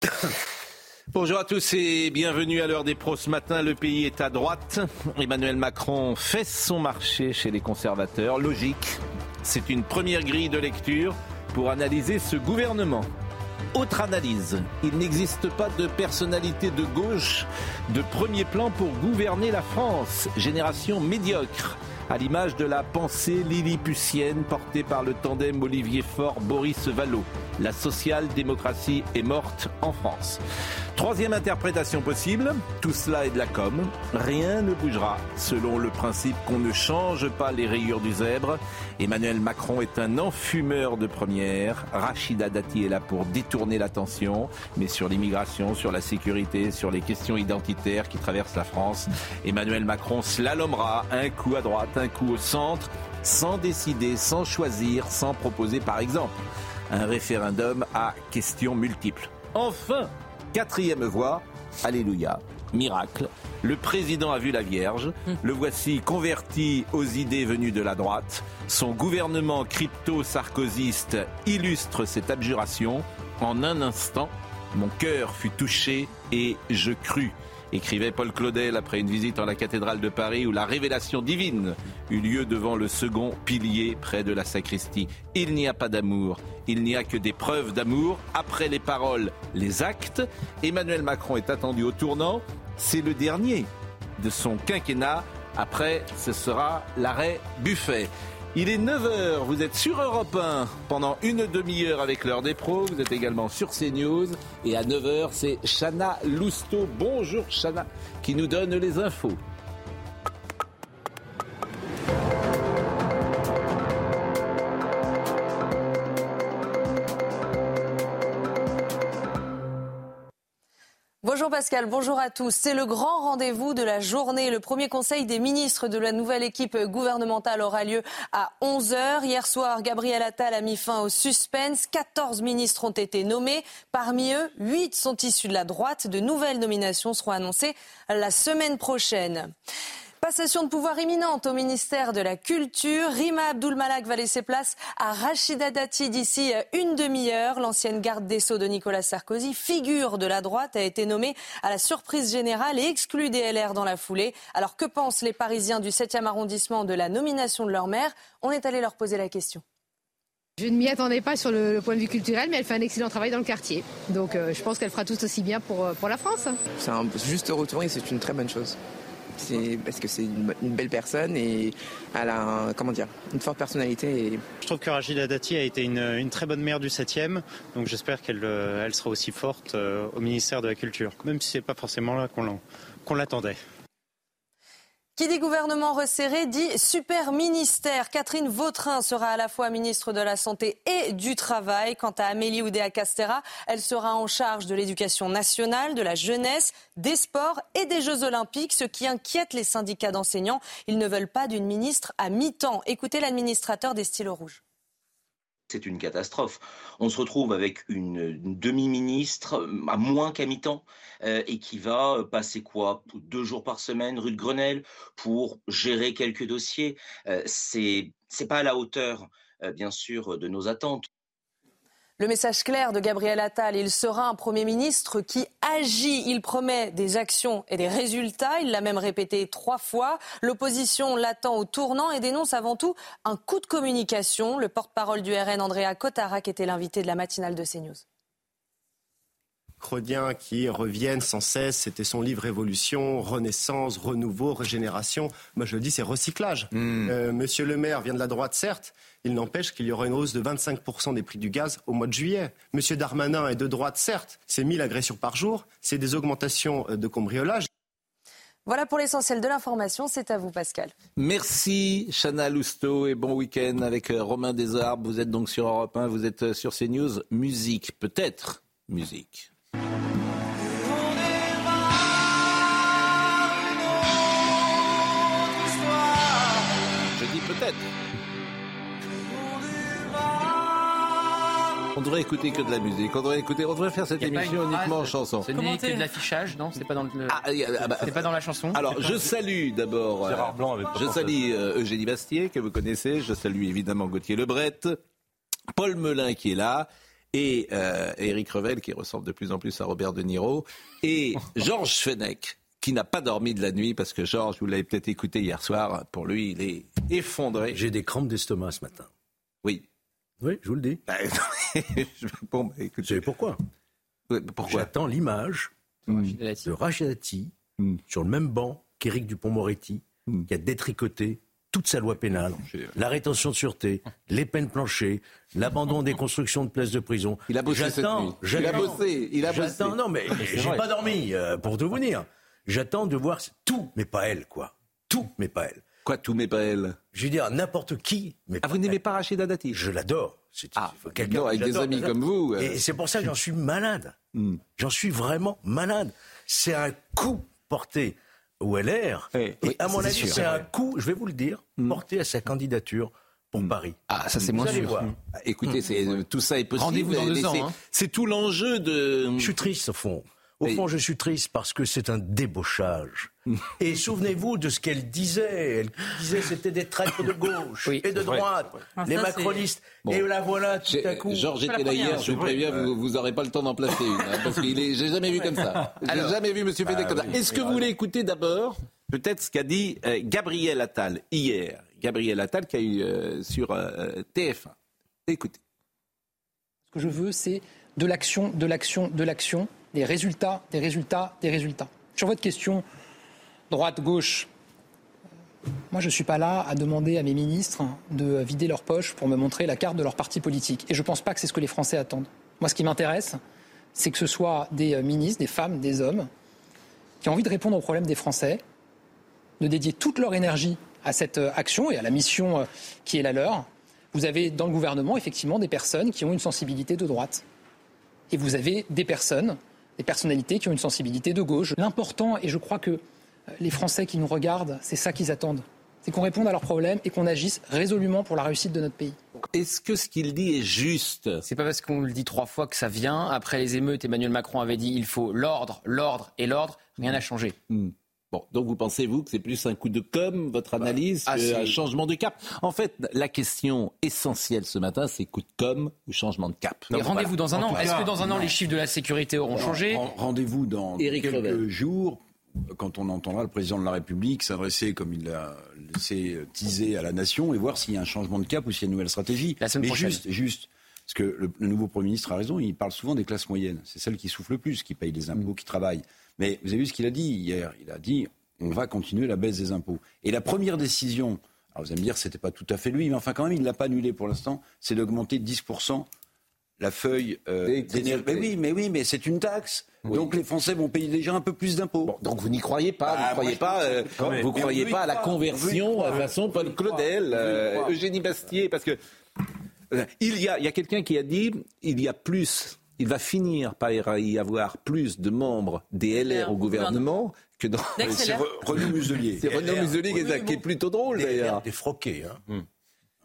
Bonjour à tous et bienvenue à l'heure des pros ce matin. Le pays est à droite. Emmanuel Macron fait son marché chez les conservateurs. Logique. C'est une première grille de lecture pour analyser ce gouvernement. Autre analyse, il n'existe pas de personnalité de gauche de premier plan pour gouverner la France. Génération médiocre, à l'image de la pensée lilliputienne portée par le tandem Olivier Faure-Boris Vallaud. La social-démocratie est morte en France. Troisième interprétation possible, tout cela est de la com. Rien ne bougera selon le principe qu'on ne change pas les rayures du zèbre. Emmanuel Macron est un enfumeur de première. Rachida Dati est là pour détourner l'attention, mais sur l'immigration, sur la sécurité, sur les questions identitaires qui traversent la France, Emmanuel Macron slalomera un coup à droite, un coup au centre, sans décider, sans choisir, sans proposer par exemple un référendum à questions multiples. Enfin, quatrième voie, Alléluia, miracle. Le président a vu la Vierge. Le voici converti aux idées venues de la droite. Son gouvernement crypto-sarkozyste illustre cette abjuration. En un instant, mon cœur fut touché et je crus écrivait Paul Claudel après une visite en la cathédrale de Paris où la révélation divine eut lieu devant le second pilier près de la sacristie. Il n'y a pas d'amour, il n'y a que des preuves d'amour. Après les paroles, les actes. Emmanuel Macron est attendu au tournant. C'est le dernier de son quinquennat. Après, ce sera l'arrêt Buffet. Il est 9h, vous êtes sur Europe 1 pendant une demi-heure avec l'heure des pros, vous êtes également sur CNews et à 9h c'est Chana Lousteau. Bonjour Chana qui nous donne les infos. Bonjour Pascal, bonjour à tous. C'est le grand rendez-vous de la journée. Le premier conseil des ministres de la nouvelle équipe gouvernementale aura lieu à 11h. Hier soir, Gabriel Attal a mis fin au suspense. 14 ministres ont été nommés. Parmi eux, 8 sont issus de la droite. De nouvelles nominations seront annoncées la semaine prochaine. Passation de pouvoir imminente au ministère de la Culture. Rima Abdul-Malak va laisser place à Rachida Dati d'ici une demi-heure. L'ancienne garde des Sceaux de Nicolas Sarkozy, figure de la droite, a été nommée à la surprise générale et exclue des LR dans la foulée. Alors que pensent les Parisiens du 7e arrondissement de la nomination de leur maire? On est allé leur poser la question. Je ne m'y attendais pas sur le, le point de vue culturel, mais elle fait un excellent travail dans le quartier. Donc euh, je pense qu'elle fera tout aussi bien pour, euh, pour la France. C'est un juste retour et c'est une très bonne chose. Parce que c'est une, belle personne et elle a comment dire, une forte personnalité. Je trouve que Rachida Dati a été une, très bonne maire du 7e, donc j'espère qu'elle euh, sera aussi forte euh, au ministère de la Culture, même si c'est pas forcément là qu'on l'attendait. Qui dit gouvernement resserré dit super ministère. Catherine Vautrin sera à la fois ministre de la Santé et du Travail. Quant à Amélie Oudéa-Castera, elle sera en charge de l'éducation nationale, de la jeunesse, des sports et des Jeux Olympiques, ce qui inquiète les syndicats d'enseignants. Ils ne veulent pas d'une ministre à mi-temps. Écoutez l'administrateur des stylos rouges. C'est une catastrophe. On se retrouve avec une, demi-ministre euh, à moins qu'à mi-temps euh, et qui va euh, passer quoi? Deux jours par semaine rue de Grenelle pour gérer quelques dossiers. Euh, c'est pas à la hauteur, bien sûr, de nos attentes. Le message clair de Gabriel Attal, il sera un Premier ministre qui agit. Il promet des actions et des résultats. Il l'a même répété trois fois. L'opposition l'attend au tournant et dénonce avant tout un coup de communication. Le porte-parole du RN, Andrea Cotarac, était l'invité de la matinale de CNews. Crodiens qui reviennent sans cesse. C'était son livre Révolution, Renaissance, Renouveau, Régénération. Moi, je le dis, c'est recyclage. Euh, Monsieur le maire vient de la droite, certes. Il n'empêche qu'il y aura une hausse de 25% des prix du gaz au mois de juillet. Monsieur Darmanin est de droite, certes. C'est 1000 agressions par jour. C'est des augmentations euh, de cambriolage. Voilà pour l'essentiel de l'information. C'est à vous, Pascal. Merci, Chana Lousteau, et bon week-end avec euh, Romain Desarbes. Vous êtes donc sur Europe 1, vous êtes euh, sur CNews. Musique, peut-être musique. Je dis peut-être. On devrait écouter que de la musique. On devrait écouter, on devrait faire cette émission une uniquement en chanson. Ce n'est que de l'affichage, non C'est pas dans le. Ah, ah bah, c'est pas dans la chanson. Alors, je salue d'abord. euh, Gérard Blanc avait je salue euh, Eugénie Bastier, que vous connaissez. Je salue évidemment Gauthier Lebret, Paul Melun qui est là, et euh, Éric Revel qui ressemble de plus en plus à Robert De Niro, et Georges Fenech qui n'a pas dormi de la nuit parce que Georges, vous l'avez peut-être écouté hier soir, pour lui, il est effondré. J'ai des crampes d'estomac ce matin. Oui. Oui, je vous le dis. Bah, bon, bah, Vous savez pourquoi pourquoi J'attends l'image de Rachid Dati Mm. sur le même banc qu'Éric Dupont-Moretti, Mm. qui a détricoté toute sa loi pénale, la rétention de sûreté, les peines planchées, l'abandon des constructions de places de prison. Il a bossé cette nuit. Il a bossé, il a bossé. Non mais j'ai vrai. pas dormi, euh, pour tout vous dire. J'attends de voir tout, mais pas elle, quoi. Tout, mais pas elle. Quoi, tout mais pas elle? Je veux dire, n'importe qui, mais Ah, vous n'aimez pas Rachida Dati? Je l'adore. C'est Ah, faut quelqu'un avec des amis comme vous, euh. Et c'est pour ça que j'en suis malade. Hmm. J'en suis vraiment malade. C'est un coup porté au LR. Oui, et oui, à mon avis. Hmm. c'est un coup, je vais vous le dire, porté à sa candidature pour Paris. Ah, ça c'est moins sûr. voir. Écoutez, c'est, tout ça est possible. Rendez-vous dans deux ans, c'est- hein. C'est tout l'enjeu de. Je suis triste au fond. Au fond, je suis triste parce que c'est un débauchage. Et souvenez-vous de ce qu'elle disait. Elle disait c'était des traîtres de gauche Oui, et de droite, Ah, les ça, macronistes. Bon. Et la voilà tout à coup. Georges était là hier, je vous préviens, vous, vous aurez pas le temps d'en placer une, hein, parce est, j'ai jamais vu comme ça. J'ai jamais vu Monsieur Fedek comme ça. Est-ce que vous voulez écouter d'abord, peut-être ce qu'a dit euh, Gabriel Attal hier, Gabriel Attal qui a eu euh, sur euh, TF1. Écoutez. Ce que je veux, c'est de l'action, de l'action, de l'action, des résultats, des résultats, des résultats. Sur votre question, droite, gauche, moi je ne suis pas là à demander à mes ministres de vider leurs poches pour me montrer la carte de leur parti politique. Et je ne pense pas que c'est ce que les Français attendent. Moi, ce qui m'intéresse, c'est que ce soit des euh, ministres, des femmes, des hommes, qui ont envie de répondre aux problèmes des Français, de dédier toute leur énergie à cette euh, action et à la mission euh, qui est la leur. Vous avez dans le gouvernement effectivement des personnes qui ont une sensibilité de droite. Et vous avez des personnes, des personnalités qui ont une sensibilité de gauche. L'important, et je crois que euh, les Français qui nous regardent, c'est ça qu'ils attendent. C'est qu'on réponde à leurs problèmes et qu'on agisse résolument pour la réussite de notre pays. Est-ce que ce qu'il dit est juste? C'est pas parce qu'on le dit trois fois que ça vient. Après les émeutes, Emmanuel Macron avait dit il faut l'ordre, l'ordre et l'ordre. Rien n'a changé. Hmm. Bon, donc vous pensez, vous, que c'est plus un coup de com, votre analyse, ah, qu'un changement de cap? En fait, la question essentielle ce matin, c'est coup de com ou changement de cap? Mais rendez-vous dans un En an. Est-ce que dans un an les chiffres de la sécurité auront changé? Ren- Rendez-vous dans Éric quelques Revel. jours, quand on entendra le président de la République s'adresser, comme il l'a laissé teaser à la nation, et voir s'il y a un changement de cap ou s'il y a une nouvelle stratégie. La semaine Mais prochaine. juste, juste, parce que le, le nouveau Premier ministre a raison, il parle souvent des classes moyennes. C'est celles qui souffrent le plus, qui payent les impôts, qui travaillent. Mais vous avez vu ce qu'il a dit hier Il a dit on va continuer la baisse des impôts. Et la première décision, alors vous allez me dire c'était pas tout à fait lui, mais enfin quand même il ne l'a pas annulé pour l'instant, c'est d'augmenter de 10% la feuille euh. Mais oui, mais oui, mais c'est une taxe. Donc les Français vont payer déjà un peu plus d'impôts. Bon, donc vous n'y croyez pas, Bah, vous croyez pas, je euh, pense que- vous Mais croyez pas à la conversion à façon Paul Claudel, euh. Eugénie Bastier, parce que euh, il y a, il y a quelqu'un qui a dit, il y a plus, il va finir par y avoir plus de membres des LR au gouvernement que dans. C'est Re- Renaud Muselier. C'est Renaud. Muselier qui est- qui est plutôt drôle d'ailleurs. Défroqué, hein.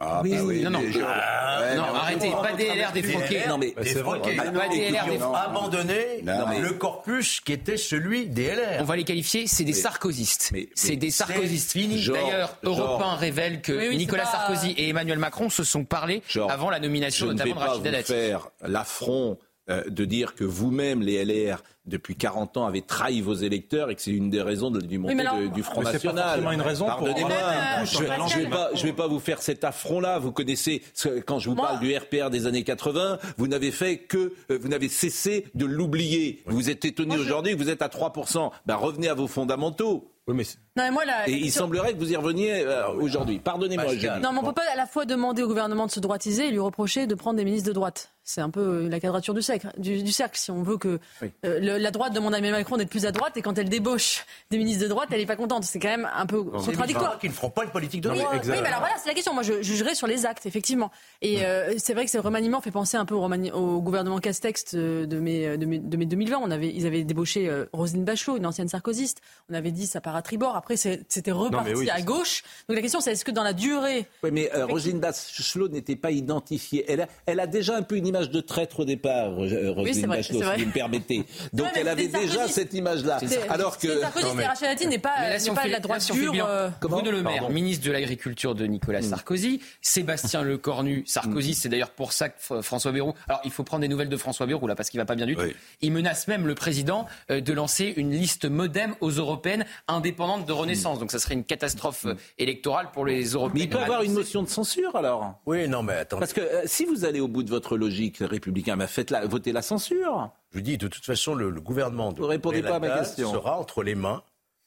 Ah, Oui, bah oui, non, non. je- Ah, Ouais, non, mais- arrêtez, pas des LR défroqués. Non mais Des froqués. Ah, non, Pas des LR non, défroqués. abandonné Non, mais- le corpus qui était celui des LR. On va les qualifier, c'est des sarkozystes. mais- C'est des sarkozystes. D'ailleurs. Europe 1 révèle que Oui, oui, Nicolas pas- Sarkozy et Emmanuel Macron se sont parlé avant la je nomination ne vais notamment de pas Rachida vous Dati. faire l'affront euh, de dire que vous-même, les LR, depuis 40 ans, avez trahi vos électeurs et que c'est une des raisons de- du montée mais alors- de- du Front c'est National. forcément une raison pour Pardonnez-moi, un je, je vais pas, je vais pas vous faire cet affront-là. Vous connaissez, quand je vous Moi- parle du RPR des années 80, vous n'avez fait que, euh, vous n'avez cessé de l'oublier. Vous êtes étonné aujourd'hui que vous êtes à 3%. Ben, revenez à vos fondamentaux. Oui, mais c'est- Non, mais moi, la- Et il sur- semblerait que vous y reveniez euh, aujourd'hui. Pardonnez-moi. Non, mais on peut pas à la fois demander au gouvernement de se droitiser et lui reprocher de prendre des ministres de droite. c'est un peu la quadrature du cercle, du, cercle. Si on veut que euh, la droite demande à Emmanuel Macron d'être plus à droite et quand elle débauche des ministres de droite, elle n'est pas contente. C'est quand même un peu contradictoire. Qui ne feront pas une politique de droite. Oui, mais alors voilà, c'est la question. Moi, je jugerai sur les actes, effectivement. Et euh, c'est vrai que ce remaniement fait penser un peu au, au gouvernement Castex de mai, de, mai, 2020. On avait, ils avaient débauché euh, Roselyne Bachelot, une ancienne sarkozyste. On avait dit ça part à tribord. Après, c'était reparti à gauche. Donc la question, c'est est-ce que dans la durée. Oui, mais Roselyne Bachelot n'était pas identifiée. Elle a, elle a déjà un peu une image de traître au départ, euh, Roselyne Bachelot, si vous me permettez. Donc elle avait déjà cette image-là. Alors que. Sarkozy, mais... Rachel n'est pas, pas la droite dure. Euh... Bruno Le Maire, ministre de l'Agriculture de Nicolas mm. Sarkozy, Sébastien Lecornu, Sarkozy, mm. c'est d'ailleurs pour ça que François Bayrou. Alors il faut prendre des nouvelles de François Bayrou là parce qu'il va pas bien du tout. Il menace même le président euh, de lancer une liste modem aux européennes indépendantes de Renaissance. Donc ça serait une catastrophe euh, électorale pour les européens. Mais il peut avoir une motion de censure alors? Oui, non mais attends. Parce que si vous allez au bout de votre logique républicain, bah faites la, votez la censure. Je vous dis, de toute façon, le, gouvernement de vous répondez pas à ma question. sera entre les mains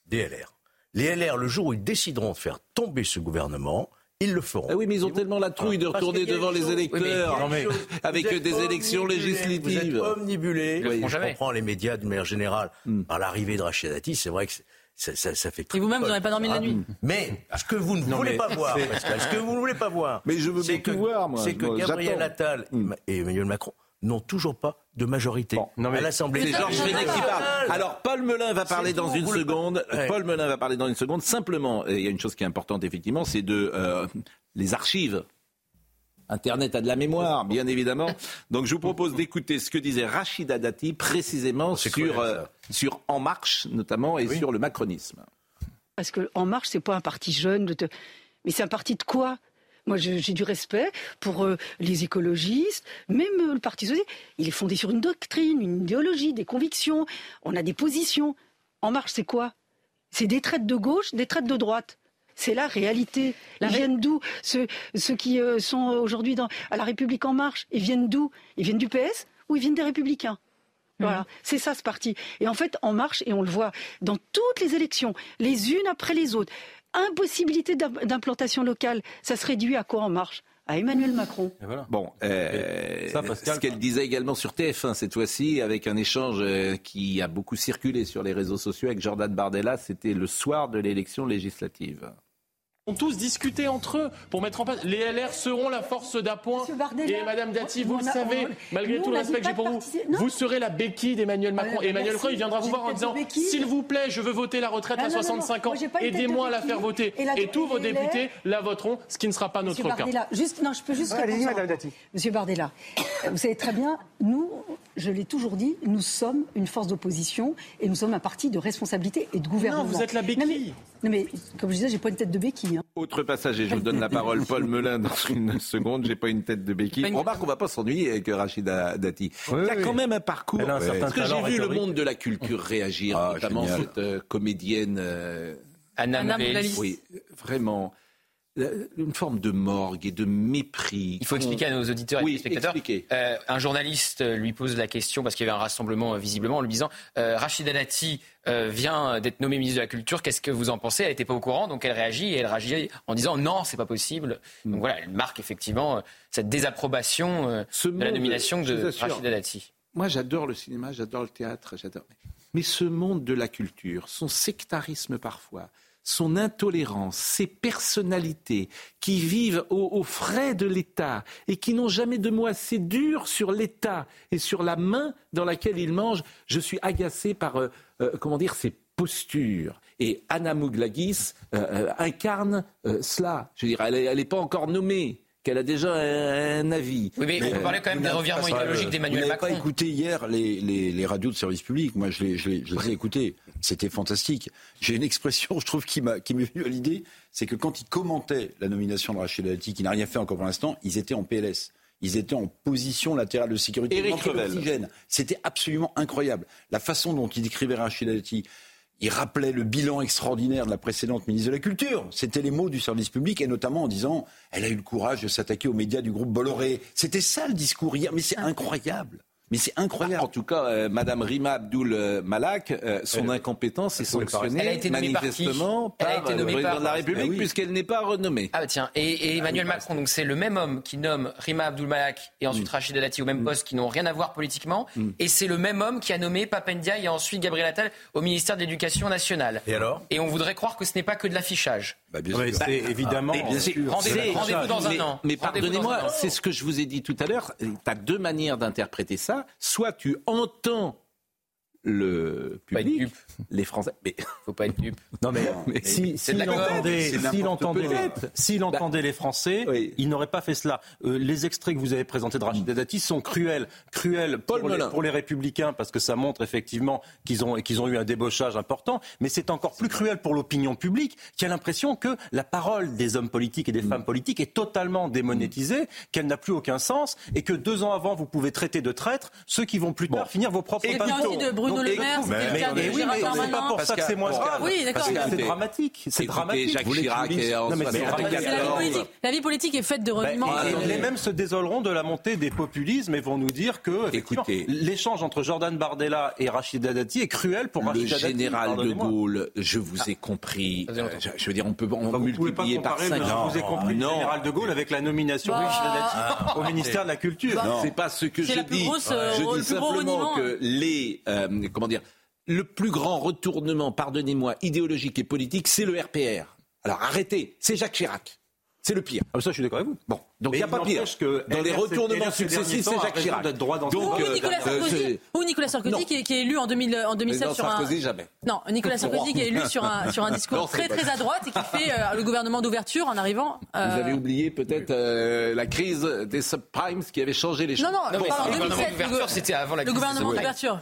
des LR. Les LR, le jour où ils décideront de faire tomber ce gouvernement, ils le feront. Ah oui, mais ils ont tellement la trouille de retourner devant les électeurs avec des élections législatives. Vous êtes omnibulés. je comprends les médias de manière générale hmm. par l'arrivée de Rachid Dati. C'est vrai que ça, ça, fait. Et vous-même, vous n'avez pas dormi la nuit. Mais ce que vous ne voulez pas voir, ce que vous ne voulez pas voir, mais je veux bien que, voir, moi. C'est que Gabriel Attal hmm. et Emmanuel Macron n'ont toujours pas de majorité à l'Assemblée. C'est Georges Fenech qui parle. Alors Paul Melun va parler dans une seconde. Paul Melun va parler dans une seconde. Simplement, il y a une chose qui est importante effectivement, c'est de euh, les archives. Internet a de la mémoire, bien évidemment. Donc je vous propose d'écouter ce que disait Rachida Dati précisément sur, euh, sur En Marche notamment et sur le macronisme. Parce que En Marche, c'est pas un parti jeune, mais c'est un parti de quoi? Moi, j'ai du respect pour euh, les écologistes, même euh, le Parti socialiste. Il est fondé sur une doctrine, une idéologie, des convictions. On a des positions. En marche, c'est quoi? C'est des traites de gauche, des traites de droite. C'est la réalité. Ils viennent d'où? Ceux, qui euh, sont aujourd'hui à la République en marche, ils viennent d'où? Ils viennent du PS ou ils viennent des Républicains? Voilà, mhm. c'est ça ce parti. Et en fait, En Marche, et on le voit dans toutes les élections, les unes après les autres, impossibilité d'implantation locale. Ça se réduit à quoi en marche? À Emmanuel Macron. Bon, euh, ce qu'elle disait également sur TF1 cette fois-ci, avec un échange euh, qui a beaucoup circulé sur les réseaux sociaux avec Jordan Bardella, c'était le soir de l'élection législative ont tous discuté entre eux pour mettre en place. Les LR seront la force d'appoint. Et Madame Dati, vous le savez, malgré tout le respect que j'ai pour vous, vous serez la béquille d'Emmanuel Macron. et Emmanuel Macron, il viendra vous voir en disant S'il vous plaît, je veux voter la retraite à 65 ans, aidez-moi à la faire voter. Et, tous vos députés la voteront, ce qui ne sera pas notre cas. Juste, non, je peux juste Monsieur Bardella, vous savez très bien, nous, je l'ai toujours dit, nous sommes une force d'opposition et nous sommes un parti de responsabilité et de gouvernement. Non, vous êtes la béquille. Non mais, comme je disais, j'ai pas une tête de béquille. Hein. Autre passage, et je vous donne la parole, Paul Melun, dans une seconde. J'ai pas une tête de béquille. On remarque qu'on va pas s'ennuyer avec Rachida Dati. Il y a quand même un parcours. Parce que j'ai vu le monde de la culture réagir, ah, notamment cette euh, comédienne. Euh, Anna, Anna Oui, vraiment une forme de morgue et de mépris. Il faut expliquer à nos auditeurs et oui, spectateurs. Euh, un journaliste lui pose la question parce qu'il y avait un rassemblement euh, visiblement en lui disant euh, Rachida Dati euh, vient d'être nommée ministre de la Culture, qu'est-ce que vous en pensez? Elle n'était pas au courant, donc elle réagit et elle réagit en disant non, c'est pas possible. Hmm. Donc voilà, elle marque effectivement cette désapprobation de la nomination de Rachida Dati. Moi, j'adore le cinéma, j'adore le théâtre, j'adore. Mais ce monde de la culture, son sectarisme parfois, son intolérance, ses personnalités qui vivent aux, frais de l'État et qui n'ont jamais de mots assez durs sur l'État et sur la main dans laquelle ils mangent. Je suis agacé par, euh, euh, comment dire, ces postures. Et Anna Mouglagis euh, incarne cela. Je veux dire, elle n'est pas encore nommée qu'elle a déjà un, avis. Oui, mais, on parlait quand même des revirements idéologiques d'Emmanuel Macron. Vous pas écouté hier les, les, radios de service public. Moi, je les, je les, ai écoutées. C'était fantastique. J'ai une expression, je trouve, qui m'est venue à l'idée, c'est que quand ils commentaient la nomination de Rachid Dati, qui n'a rien fait encore pour l'instant, ils étaient en PLS. Ils étaient en position latérale de sécurité. Éric C'était absolument incroyable. La façon dont il décrivait Rachid Dati, il rappelait le bilan extraordinaire de la précédente ministre de la Culture. C'était les mots du service public, et notamment en disant elle a eu le courage de s'attaquer aux médias du groupe Bolloré. C'était ça le discours hier, mais c'est incroyable. Mais c'est incroyable. En tout cas, euh, Madame Rima Abdul Malak, euh, son incompétence est sanctionnée Elle a été par manifestement Elle a par le nommée président par- de la République, Ah oui. puisqu'elle n'est pas renommée. Ah bah tiens, et, et Emmanuel Macron, donc c'est le même homme qui nomme Rima Abdul Malak et ensuite Rachida Dati au même poste qui n'ont rien à voir politiquement, et c'est le même homme qui a nommé Papendia et ensuite Gabriel Attal au ministère de l'Éducation nationale. Et alors? Et on voudrait croire que ce n'est pas que de l'affichage. Bah, bien sûr. c'est évidemment. Rendez-vous- dans un an. Mais pardonnez-moi, c'est ce que je vous ai dit tout à l'heure. Tu as deux manières d'interpréter ça. Soit tu entends le public, les Français. Mais faut pas être dupe. Non mais, Mais si s'il com. entendait, s'il n'importe entendait, les, Français, il n'aurait pas fait cela. Euh, les extraits que vous avez présentés de Rachida Dati sont cruels, cruels pour les, pour les républicains parce que ça montre effectivement qu'ils ont qu'ils ont eu un débauchage important, mais c'est encore plus cruel pour l'opinion publique qui a l'impression que la parole des hommes politiques et des femmes politiques est totalement démonétisée, qu'elle n'a plus aucun sens et que deux ans avant vous pouvez traiter de traîtres ceux qui vont plus tard finir vos propres Et Bruno Le et- Maire, c'était mais- le cas de Gérald mais c'est pas Darmanin. pour ça que c'est moins grave. Oui, d'accord. C'est dramatique. C'est dramatique. Jacques Chirac que je vous est en dise- Non, mais c'est 74. dramatique. C'est la vie politique. La vie politique est faite de Ben, reniements. et- et les mêmes se désoleront de la montée des populismes et vont nous dire que l'échange entre Jordan Bardella et Rachida Dati est cruel pour Le Rachida Dati. général de. Gaulle, je vous ai compris. Euh, je, veux dire, on peut multiplier par comparer, 5. le- je vous ai compris, le général de Gaulle avec la nomination de Bah, Rachida Dati au ministère de la Culture. Non. C'est pas ce que C'est je dis. euh, je le dis plus gros simplement reniement. que les euh, comment dire le plus grand retournement, pardonnez-moi, idéologique et politique, c'est le RPR. Alors arrêtez, c'est Jacques Chirac. C'est le pire. Ah, ça, je suis d'accord avec vous. Bon, donc il Mais n'y a pas pire. que Dans les retournements successifs, c'est Jacques Chirac. droit dans Donc, Ou euh, Nicolas euh, Sarkozy, ou Nicolas Sarkozy qui, est, qui est élu en, 2000, en 2007 Non, sur un. Sarkozy, jamais. Non, Nicolas Sarkozy qui est élu sur un, sur un discours Non, très pas- très à droite et qui fait euh, le gouvernement d'ouverture en arrivant. euh, Vous avez oublié peut-être euh, la crise des subprimes qui avait changé les choses. Non, non, Non, mais on parle en le gouvernement 2007. d'ouverture, le- c'était avant la Le crise des gouvernement d'ouverture.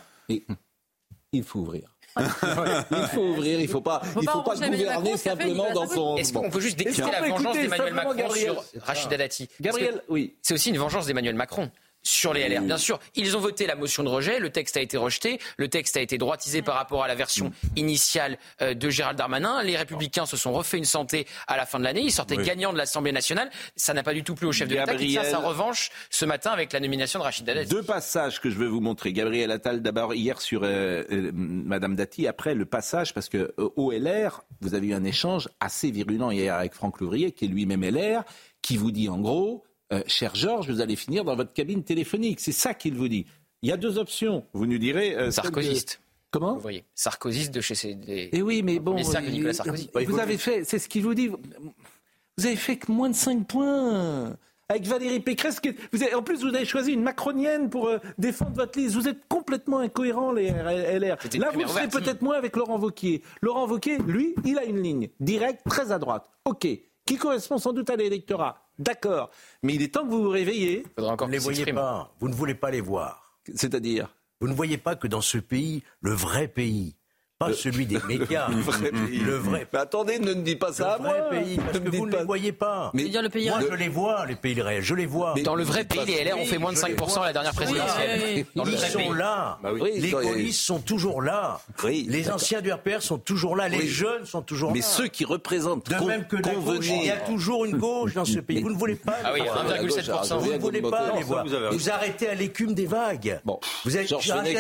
Il faut ouvrir. il faut ouvrir, il ne faut pas, Faut il pas faut pas gouverner Macron, simplement dans son. Est-ce qu'on peut juste qu'on la vengeance d'Emmanuel Macron Gabriel sur Rachida Dati? Gabriel, oui. C'est aussi une vengeance d'Emmanuel Macron sur les LR. Bien sûr, ils ont voté la motion de rejet, le texte a été rejeté, le texte a été droitisé par rapport à la version initiale euh, de Gérald Darmanin. Les Républicains se sont refait une santé à la fin de l'année, ils sortaient Oui. gagnants de l'Assemblée nationale. Ça n'a pas du tout plu au chef de l'État qui tient sa revanche ce matin avec la nomination de Rachida Dati. Deux passages que je veux vous montrer. Gabriel Attal, d'abord hier sur euh, euh, Madame Dati, après le passage, parce que euh, au LR, vous avez eu un échange assez virulent hier avec Franck Louvrier, qui est lui-même LR, qui vous dit en gros, euh, cher Georges, vous allez finir dans votre cabine téléphonique. C'est ça qu'il vous dit. Il y a deux options. Vous nous direz. euh, de- Sarkozyste. Comment Vous voyez, Sarkozyste de chez ses. des- Eh oui, mais bon. Les cercles de Nicolas Sarkozy. Vous avez fait, c'est ce qu'il vous dit. Vous avez fait que moins de 5 points. Avec Valérie Pécresse, qui vous avez- en plus vous avez choisi une macronienne pour euh, défendre votre liste. Vous êtes complètement incohérents les LR. Là vous le serez peut-être moins avec Laurent Wauquiez. Laurent Wauquiez, lui, il a une ligne directe, très à droite. Ok, qui correspond sans doute à l'électorat. D'accord, mais il est temps que vous vous réveillez. Faudra encore Vous ne les voyez pas. Vous ne voulez pas les voir. C'est-à-dire? Vous ne voyez pas que dans ce pays, le vrai pays, pas celui des médias, Le vrai pays. le vrai, Mais attendez, ne me dites pas ça à le vrai moi. pays, parce Ne que vous ne pas- les voyez pas. Mais- dire le pays Moi, réel. je les vois, les pays réels, je les vois. Dans le vrai pays, les LR ont fait moins de 5% à la dernière présidentielle. oui. Dans Ils sont pays. là. Bah oui. Les Oui, gaullistes sont toujours là. Oui, les anciens du RPR sont toujours là. Les jeunes sont toujours Mais là. ceux qui représentent de même que la gauche, il y a toujours une gauche dans ce pays. Vous ne voulez pas Ah oui, les voir. 1,7%. Vous ne voulez pas les voir. vous arrêtez à l'écume des vagues. Bon, Vous Caladi,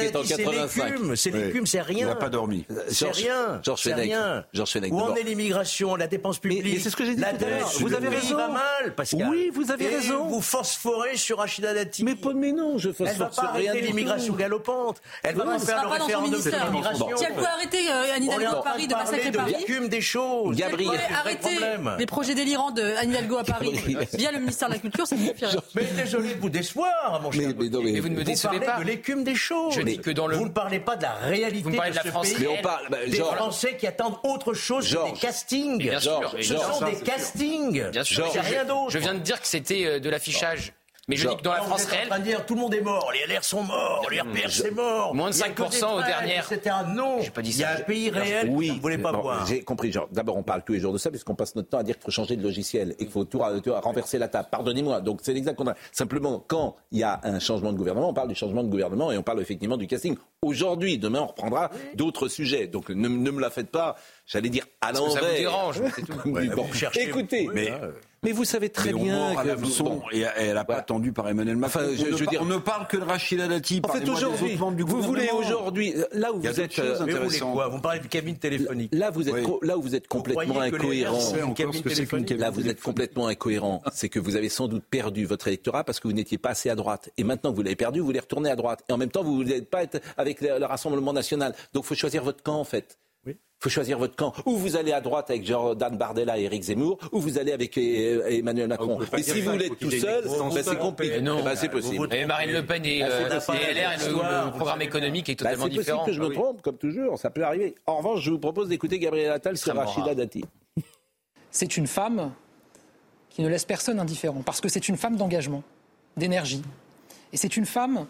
c'est 85. l'écume, c'est Oui. l'écume, c'est rien. Il n'a pas dormi. C'est Georges- rien. Georges Fenech. rien. Georges Fenech, Où en est l'immigration, la dépense publique mais c'est ce que j'ai dit La tout à l'heure. dette, Vous avez raison. va mal, Pascal. Oui, vous avez Et raison. vous phosphorez sur Rachida Dati. Mais pas mais non, je Elle fasse va pas arrêter l'immigration galopante. Elle va Oui, pas faire le référendum ministère. l'immigration. Si elle peut arrêter euh, Anne On Hidalgo à Paris de de massacrer de Paris, l'écume des choses. si elle Gabriel. arrêter les projets délirants de Anne Hidalgo à Paris via le ministère de la Culture, ça suffirait. Mais désolé de vous décevoir, mon cher. Mais- mais non, mais- Mais vous ne me Vous décevez parlez pas. de l'écume des choses. Je dis que dans le- Vous ne parlez pas de la réalité Vous me parlez de la ce France pays. Parle- bah, des Georges. Français qui attendent autre chose que des castings. Bien sûr, Ce sont des castings. Bien sûr. C'est rien d'autre. Je viens de dire que c'était euh, de l'affichage. Mais je dis que dans la Non, France en réelle, de dire tout le monde est mort, les LR sont morts, les RPR c'est mort. Moins de Il y a que 5% des aux dernières. Non, J'ai pas dit il y a un pays réel Oui, que vous ne voulez pas bon, voir. J'ai compris. D'abord, on parle tous les jours de ça, puisqu'on passe notre temps à dire qu'il faut changer de logiciel et qu'il faut tout, tout renverser la table. Pardonnez-moi. Donc, c'est l'exact contraire. Simplement, quand il y a un changement de gouvernement, on parle du changement de gouvernement et on parle effectivement du casting. Aujourd'hui, demain, on reprendra d'autres sujets. Donc, ne, ne me la faites pas, j'allais dire à que ça l'envers. vous dérange, mais c'est tout. Oui, Ouais, bon. vous cherchez- Écoutez, Oui, mais, là, euh. Mais vous savez très bien que bon, et elle n'a pas attendu par Emmanuel Macron. Enfin, je, je dire, on ne parle que de Rachida Dati. En fait, aujourd'hui, vous voulez aujourd'hui, là où vous êtes, euh, vous, quoi vous parlez de cabine téléphonique. Là, vous êtes, là où vous êtes complètement incohérent. Là, vous êtes complètement incohérent. C'est que vous avez sans doute perdu votre électorat parce que vous n'étiez pas assez à droite. Et maintenant que vous l'avez perdu, vous voulez retourner à droite. Et en même temps, vous ne voulez pas être avec le Rassemblement national. Donc, il faut choisir votre camp, en fait. Il faut choisir votre camp. Ou vous allez à droite avec Jordan Bardella et Eric Zemmour, ou vous allez avec euh, Emmanuel ah, Macron. et si vous voulez être tout seul, ben, c'est compliqué. Non, ben, c'est possible. Et Marine Le Pen et, ah, euh, LR, et le, programme économique est totalement différent. C'est possible que je me trompe, comme toujours, ça peut arriver. En revanche, je vous propose d'écouter Gabriel Attal sur Rachida Dati. C'est une femme qui ne laisse personne indifférent, parce que c'est une femme d'engagement, d'énergie. Et c'est une femme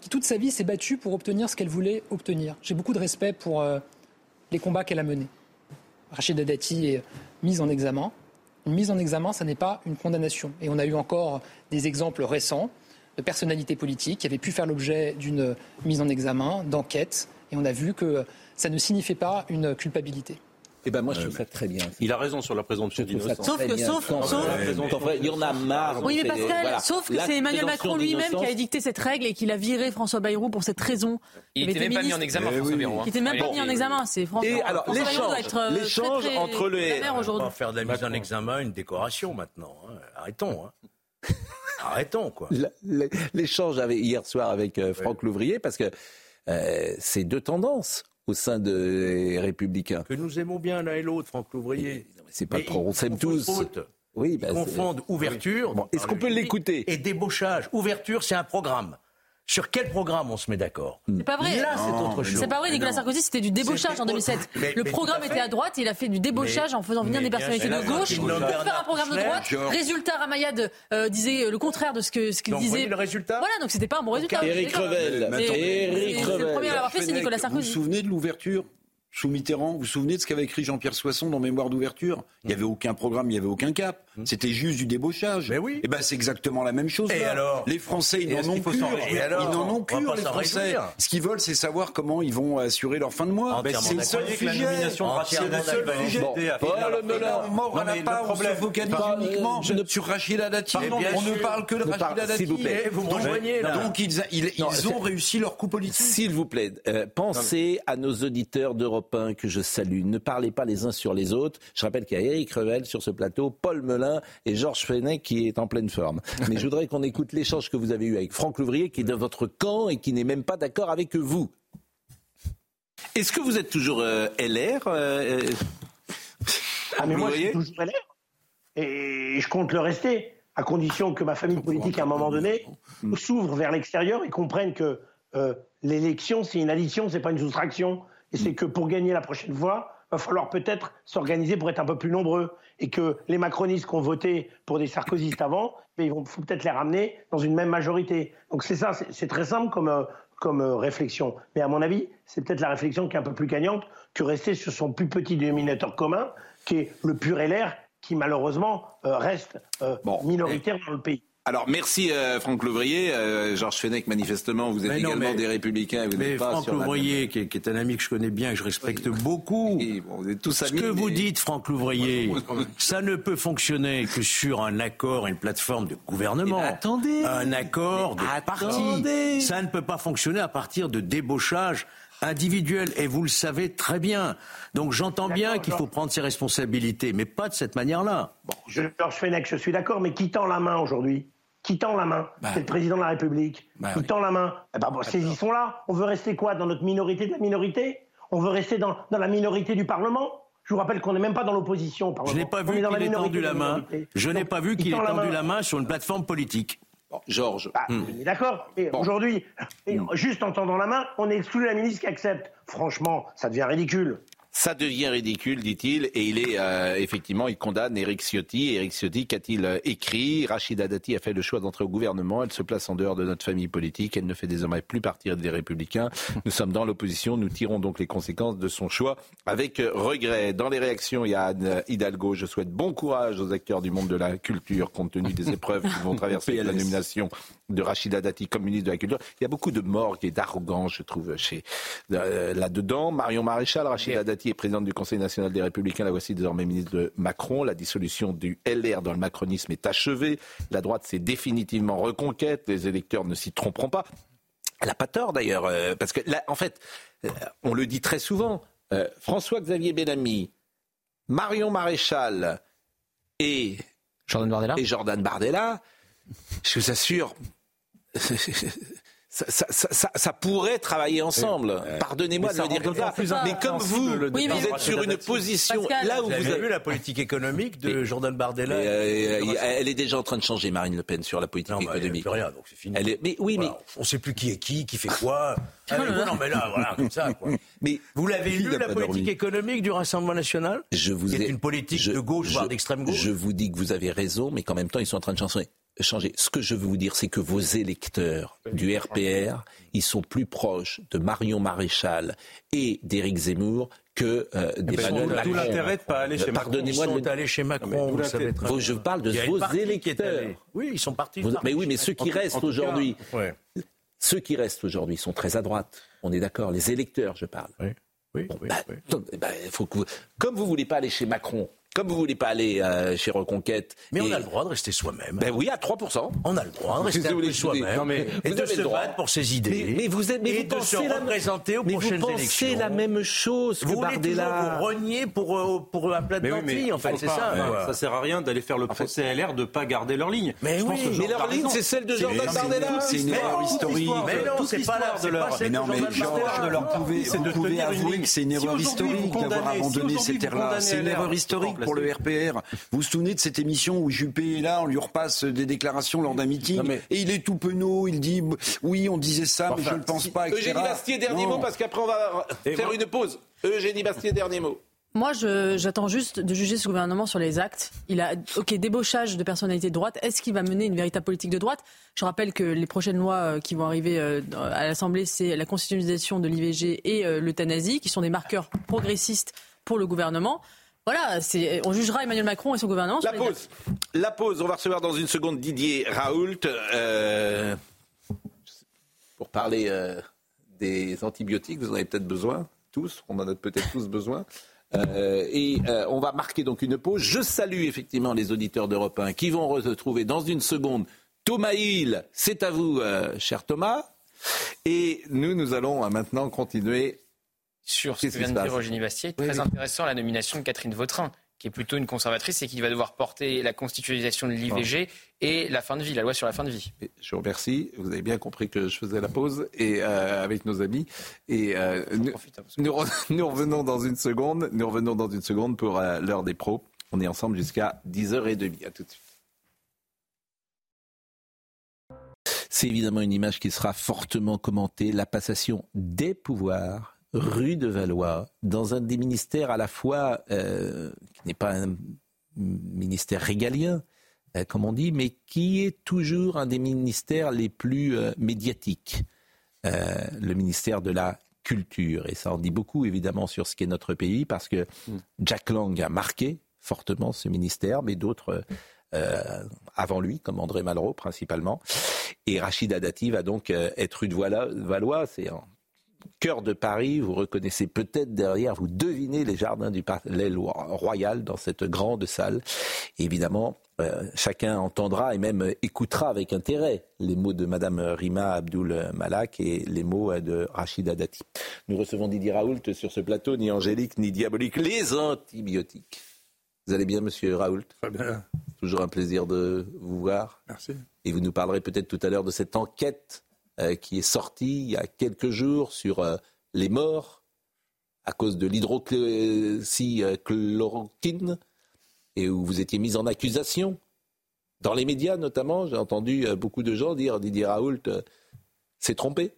qui toute sa vie s'est battue pour obtenir ce qu'elle voulait obtenir. J'ai beaucoup de respect pour euh, combats qu'elle a menés. Rachida Dati est mise en examen. Une mise en examen, ça n'est pas une condamnation. Et on a eu encore des exemples récents de personnalités politiques qui avaient pu faire l'objet d'une mise en examen, d'enquête, et on a vu que ça ne signifiait pas une culpabilité. Eh ben moi, je trouve ça très bien. Il a raison sur la présomption d'innocence. Sauf que, sauf, sauf, il y en a marre. Oui, mais Pascal, sauf que c'est Emmanuel Macron lui-même qui a édicté cette règle et qu'il a viré François Bayrou pour cette raison. Il n'était même pas mis en examen, eh François Bayrou. Hein. Il n'était même pas mis en examen, c'est François. Et alors, l'échange euh, entre les. On va faire de la mise en examen une décoration maintenant. Hein. Arrêtons. Hein. Arrêtons, quoi. L'échange hier soir avec euh, Franck Louvrier, parce que euh, c'est deux tendances au sein des Républicains. Que nous aimons bien l'un et l'autre, Franck Louvrier. C'est pas trop, on s'aime tous. Oui, bah, Ils confondent ouverture. Est-ce qu'on peut l'écouter? Et débauchage. Ouverture, c'est un programme. Sur quel programme on se met d'accord C'est pas vrai. Là, c'est autre chose. C'est pas vrai. Nicolas Sarkozy, c'était du débauchage en 2007. le programme était à droite. il a fait du débauchage en faisant venir des personnalités de gauche pour faire un programme de droite. Résultat, Ramayad euh, disait le contraire de ce que ce qu'il disait. le résultat Voilà, donc c'était pas un bon résultat. Éric Revel. Éric Revel. Le premier à l'avoir fait, c'est Nicolas Sarkozy. Vous vous souvenez de l'ouverture sous Mitterrand. Vous vous souvenez de ce qu'avait écrit Jean-Pierre Soisson dans Mémoire d'ouverture? Il n'y avait aucun programme, il n'y avait aucun cap. Mmh. C'était juste du débauchage. Mais oui. Et eh ben c'est exactement la même chose. Et alors? Les Français, ils n'en ont plus. Ils n'en ont plus, les Français. Ce qu'ils veulent, c'est savoir comment ils vont assurer leur fin de mois. Ben, c'est le seul sujet. C'est le seul sujet. Mort à la part, on se focalise uniquement sur Rachida Dati. On ne parle que de Rachida Dati. Donc ils ont réussi leur coup politique. S'il vous plaît, euh, pensez à nos auditeurs d'Europe 1 que je salue. Ne parlez pas les uns sur les autres. Je rappelle qu'il y a Eric Revel sur ce plateau, Paul Melun et Georges Fenech qui est en pleine forme. Mais je voudrais qu'on écoute l'échange que vous avez eu avec Franck Louvrier, qui est de votre camp et qui n'est même pas d'accord avec vous. Est-ce que vous êtes toujours euh, LR euh, euh, Ah, mais moi, je suis toujours LR. Et je compte le rester, à condition que ma famille politique, à un moment donné, s'ouvre vers l'extérieur et comprenne que l'élection, c'est une addition, c'est pas une soustraction et c'est que pour gagner la prochaine fois, il va falloir peut-être s'organiser pour être un peu plus nombreux. Et que les macronistes qui ont voté pour des sarkozystes avant, mais il faut peut-être les ramener dans une même majorité. Donc c'est ça, c'est très simple comme, euh, comme euh, réflexion. Mais à mon avis, c'est peut-être la réflexion qui est un peu plus gagnante que rester sur son plus petit dénominateur commun, qui est le pur LR, qui malheureusement euh, reste minoritaire dans le pays. Alors merci euh, Franck Louvrier. Euh, Georges Fenech, manifestement, vous êtes également des Républicains. vous mais pas Franck Louvrier, qui, est, un ami que je connais bien, que je respecte beaucoup. vous êtes tous Ce que vous dites, Franck Louvrier, ça ne peut fonctionner que sur un accord, une plateforme de gouvernement. Eh ben, attendez, un accord de parti. Ça ne peut pas fonctionner à partir de débauchage individuel, et vous le savez très bien. Donc j'entends bien qu'il faut prendre ses responsabilités, mais pas de cette manière-là. Bon, Georges Fenech, je suis d'accord, mais qui tend la main aujourd'hui? Qui tend la main bah C'est le président de la République. Bah qui tend la main eh ben, Saisissons-la. On veut rester quoi Dans notre minorité de la minorité? On veut rester dans, dans la minorité du Parlement? Je vous rappelle qu'on n'est même pas dans l'opposition. Je n'ai pas vu qu'il ait tendu la main. Je n'ai pas vu qu'il ait tendu la main sur une plateforme politique. Georges. Bah, hmm. D'accord. Aujourd'hui, juste en tendant la main, on exclut la ministre qui accepte. Franchement, ça devient ridicule. Ça devient ridicule, dit-il, et il est euh, effectivement, il condamne Eric Ciotti. Eric Ciotti, qu'a-t-il euh, écrit? Rachida Dati a fait le choix d'entrer au gouvernement. Elle se place en dehors de notre famille politique. Elle ne fait désormais plus partie des Républicains. Nous sommes dans l'opposition. Nous tirons donc les conséquences de son choix avec regret. Dans les réactions, il y a Anne Hidalgo. Je souhaite bon courage aux acteurs du monde de la culture, compte tenu des épreuves qui vont traverser la nomination de Rachida Dati comme ministre de la Culture. Il y a beaucoup de morgue et d'arrogance, je trouve, chez euh, là-dedans. Marion Maréchal, Rachida Dati qui est présidente du Conseil national des Républicains, la voici désormais ministre de Macron. La dissolution du LR dans le macronisme est achevée. La droite s'est définitivement reconquête. Les électeurs ne s'y tromperont pas. Elle n'a pas tort d'ailleurs, euh, parce que là, en fait, euh, on le dit très souvent. Euh, François-Xavier Bellamy, Marion Maréchal et Jordan Bardella, et Jordan Bardella je vous assure, ça, pourrait travailler ensemble. Pardonnez-moi de le dire comme ça. Mais comme vous, vous êtes sur une position là où vous avez vu la politique économique de Jordan Bardella. Euh, elle est déjà en train de changer, Marine Le Pen, sur la politique économique. Elle plus rien, donc c'est fini. Mais oui, mais on ne sait plus qui est qui, qui fait quoi. Ah, non, mais là, voilà, comme ça. Mais vous l'avez lu la politique économique du Rassemblement national? Je vous ai... une politique de gauche, voire d'extrême gauche? Je vous dis que vous avez raison, mais qu'en même temps, ils sont en train de changer changer. Ce que je veux vous dire, c'est que vos électeurs du RPR, ils sont plus proches de Marion Maréchal et d'Éric Zemmour que euh, d'Emmanuel Macron. Tout l'intérêt de pas aller chez Macron. Pardonnez-moi de aller chez Macron. Vous savez très je parle de vos électeurs. Oui, ils sont partis. mais oui, mais ceux qui restent aujourd'hui, ceux qui restent aujourd'hui sont très à droite. On est d'accord. Les électeurs, je parle. Oui. Oui, oui, bah, bah, faut que comme vous voulez pas aller chez Macron, comme vous voulez pas aller euh, chez Reconquête. Mais on a le droit de rester soi-même. Ben oui, à 3%. On a le droit de rester soi-même. Et de se battre pour ses idées. Mais, vous êtes, mais et vous de pensez se représenter aux mais prochaines vous pensez élections. la même chose que vous Bardella. Vous renier pour, euh, pour un plat de lentilles, en fait, c'est ça. Ça sert à rien d'aller faire le procès LR de pas garder leur ligne. Mais oui, mais leur ligne, c'est celle de Jordan Bardella. C'est une erreur historique. Mais non, c'est pas l'heure de leur. Mais non, mais vous pouvez avouer que c'est une erreur historique d'avoir abandonné cette ère-là. C'est une erreur historique pour le RPR. Vous vous souvenez de cette émission où Juppé est là, on lui repasse des déclarations lors d'un meeting, et il est tout penaud, il dit oui, on disait ça, mais je ne pense pas, etc. Eugénie Bastier, dernier mot, parce qu'après on va faire une pause. Eugénie Bastier, dernier mot. Moi, j'attends juste de juger ce gouvernement sur les actes. Il a, ok, débauchage de personnalités de droite. Est-ce qu'il va mener une véritable politique de droite? Je rappelle que les prochaines lois euh, qui vont arriver euh, à l'Assemblée, c'est la constitutionnalisation de l'IVG et euh, l'euthanasie, qui sont des marqueurs progressistes pour le gouvernement. Voilà, on jugera Emmanuel Macron et son gouvernement. La pause. La pause. On va recevoir dans une seconde Didier Raoult euh, pour parler euh, des antibiotiques. Vous en avez peut-être besoin, tous. On en a peut-être tous besoin. Euh, et on va marquer donc une pause. Je salue effectivement les auditeurs d'Europe 1 qui vont retrouver dans une seconde Thomas Hill. C'est à vous, cher Thomas. Et nous, nous allons maintenant continuer sur ce que vient de dire Eugénie Bastier. Très intéressant la nomination de Catherine Vautrin, qui est plutôt une conservatrice et qui va devoir porter la constitutionnalisation de l'IVG et la fin de vie, la loi sur la fin de vie. je vous remercie. Vous avez bien compris que je faisais la pause et euh, avec nos amis. Et euh, nous, nous, revenons dans une seconde. Nous revenons dans une seconde pour euh, l'heure des pros. On est ensemble jusqu'à 10h30. À tout de suite. C'est évidemment une image qui sera fortement commentée, la passation des pouvoirs rue de Valois, dans un des ministères à la fois euh, qui n'est pas un ministère régalien, euh, comme on dit, mais qui est toujours un des ministères les plus euh, médiatiques, le ministère de la culture. Et ça en dit beaucoup évidemment sur ce qu'est notre pays, parce que. Jack Lang a marqué fortement ce ministère, mais d'autres avant lui, comme André Malraux principalement. Et Rachida Dati va donc être rue de Valois, c'est cœur de Paris, vous reconnaissez peut-être derrière, vous devinez les jardins du Palais Royal dans cette grande salle. évidemment, euh, chacun entendra et même écoutera avec intérêt les mots de Madame Rima Abdul Malak et les mots de Rachida Dati. Nous recevons Didier Raoult sur ce plateau, ni angélique ni diabolique, les antibiotiques. Vous allez bien, monsieur Raoult? Très bien. Toujours un plaisir de vous voir. Merci. Et vous nous parlerez peut-être tout à l'heure de cette enquête qui est sorti il y a quelques jours sur euh, les morts à cause de l'hydroxychloroquine et où vous étiez mis en accusation. Dans les médias notamment, j'ai entendu euh, beaucoup de gens dire Didier Raoult s'est trompé.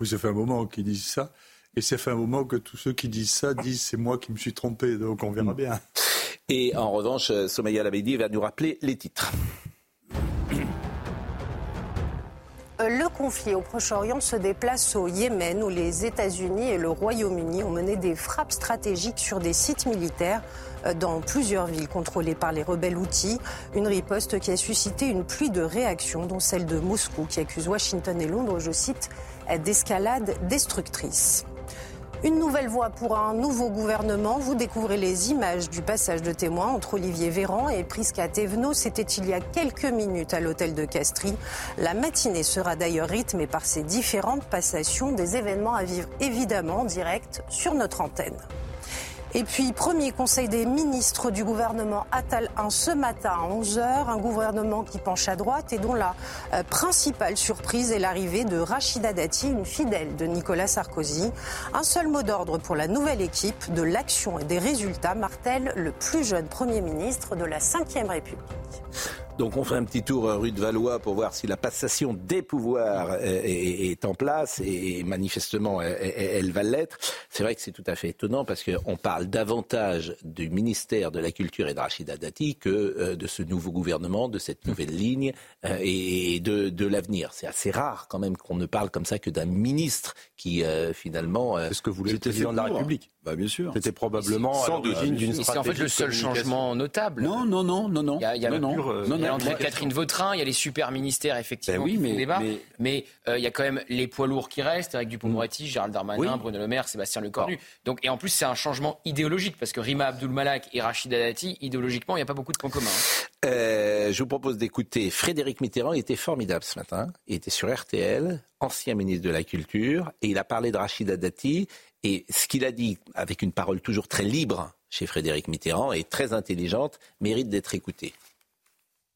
Oui, ça fait un moment qu'ils disent ça. Et ça fait un moment que tous ceux qui disent ça disent c'est moi qui me suis trompé, donc on verra bien. Et en revanche, Somaya Labedi va nous rappeler les titres. Le conflit au Proche-Orient se déplace au Yémen où les États-Unis et le Royaume-Uni ont mené des frappes stratégiques sur des sites militaires euh, dans plusieurs villes contrôlées par les rebelles outils. Une riposte qui a suscité une pluie de réactions, dont celle de Moscou qui accuse Washington et Londres, je cite, d'escalade destructrice. Une nouvelle voie pour un nouveau gouvernement. Vous découvrez les images du passage de témoins entre Olivier Véran et Prisca Thévenot. C'était il y a quelques minutes à l'hôtel de Castries. La matinée sera d'ailleurs rythmée par ces différentes passations, des événements à vivre évidemment en direct sur notre antenne. Et puis, premier conseil des ministres du gouvernement Attal 1 ce matin à 11h. Un gouvernement qui penche à droite et dont la euh, principale surprise est l'arrivée de Rachida Dati, une fidèle de Nicolas Sarkozy. Un seul mot d'ordre pour la nouvelle équipe, de l'action et des résultats, martèle le plus jeune Premier ministre de la Ve République. Donc on fait un petit tour rue de Valois pour voir si la passation des pouvoirs euh, est, en place et manifestement elle, va l'être. C'est vrai que c'est tout à fait étonnant parce qu'on parle davantage du ministère de la Culture et de Rachida Dati que euh, de ce nouveau gouvernement, de cette nouvelle ligne euh, et de, de l'avenir. C'est assez rare quand même qu'on ne parle comme ça que d'un ministre qui finalement... est ce que voulait le président de la République. Bah, bien sûr. C'était probablement sans doute C'est en fait le seul changement notable. Non, non, non, non, non. Il y a, non, non, il y a Catherine Vautrin, il y a les super ministères, effectivement, ben oui, mais, débat, mais, euh, il y a quand même les poids lourds qui restent, avec Dupont-Moretti, Gérald Darmanin, Bruno Le Maire, Sébastien Lecornu. Donc, et en plus, c'est un changement idéologique, parce que Rima Abdul-Malak et Rachida Dati, idéologiquement, il n'y a pas beaucoup de points communs. Hein. Euh, je vous propose d'écouter Frédéric Mitterrand, il était formidable ce matin, il était sur RTL, ancien ministre de la Culture, et il a parlé de Rachida Dati, et ce qu'il a dit, avec une parole toujours très libre chez Frédéric Mitterrand, et très intelligente, mérite d'être écouté.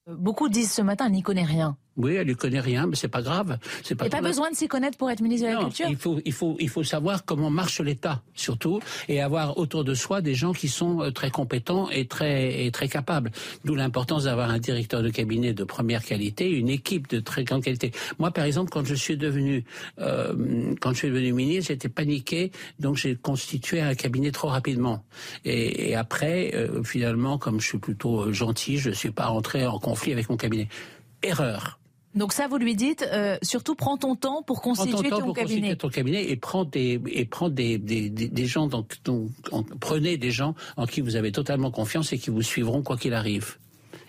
Beaucoup disent ce matin, n'y connaît rien. Oui, elle ne connaît rien, mais c'est pas grave. C'est pas. Il n'y a pas besoin de s'y connaître pour être ministre de la Culture. Il faut, il faut, il faut savoir comment marche l'État, surtout, et avoir autour de soi des gens qui sont euh, très compétents et très, et très capables. D'où l'importance d'avoir un directeur de cabinet de première qualité, une équipe de très grande qualité. Moi, par exemple, quand je suis devenu, euh, quand je suis devenu ministre, j'étais paniqué, donc j'ai constitué un cabinet trop rapidement. Et, et après, euh, finalement, comme je suis plutôt gentil, je ne suis pas rentré en conflit avec mon cabinet. Erreur. Donc ça, vous lui dites, euh, surtout prends ton temps pour constituer ton, pour cabinet. Constituer ton cabinet et prends des et prends des, des, des, gens donc, prenez des gens en qui vous avez totalement confiance et qui vous suivront quoi qu'il arrive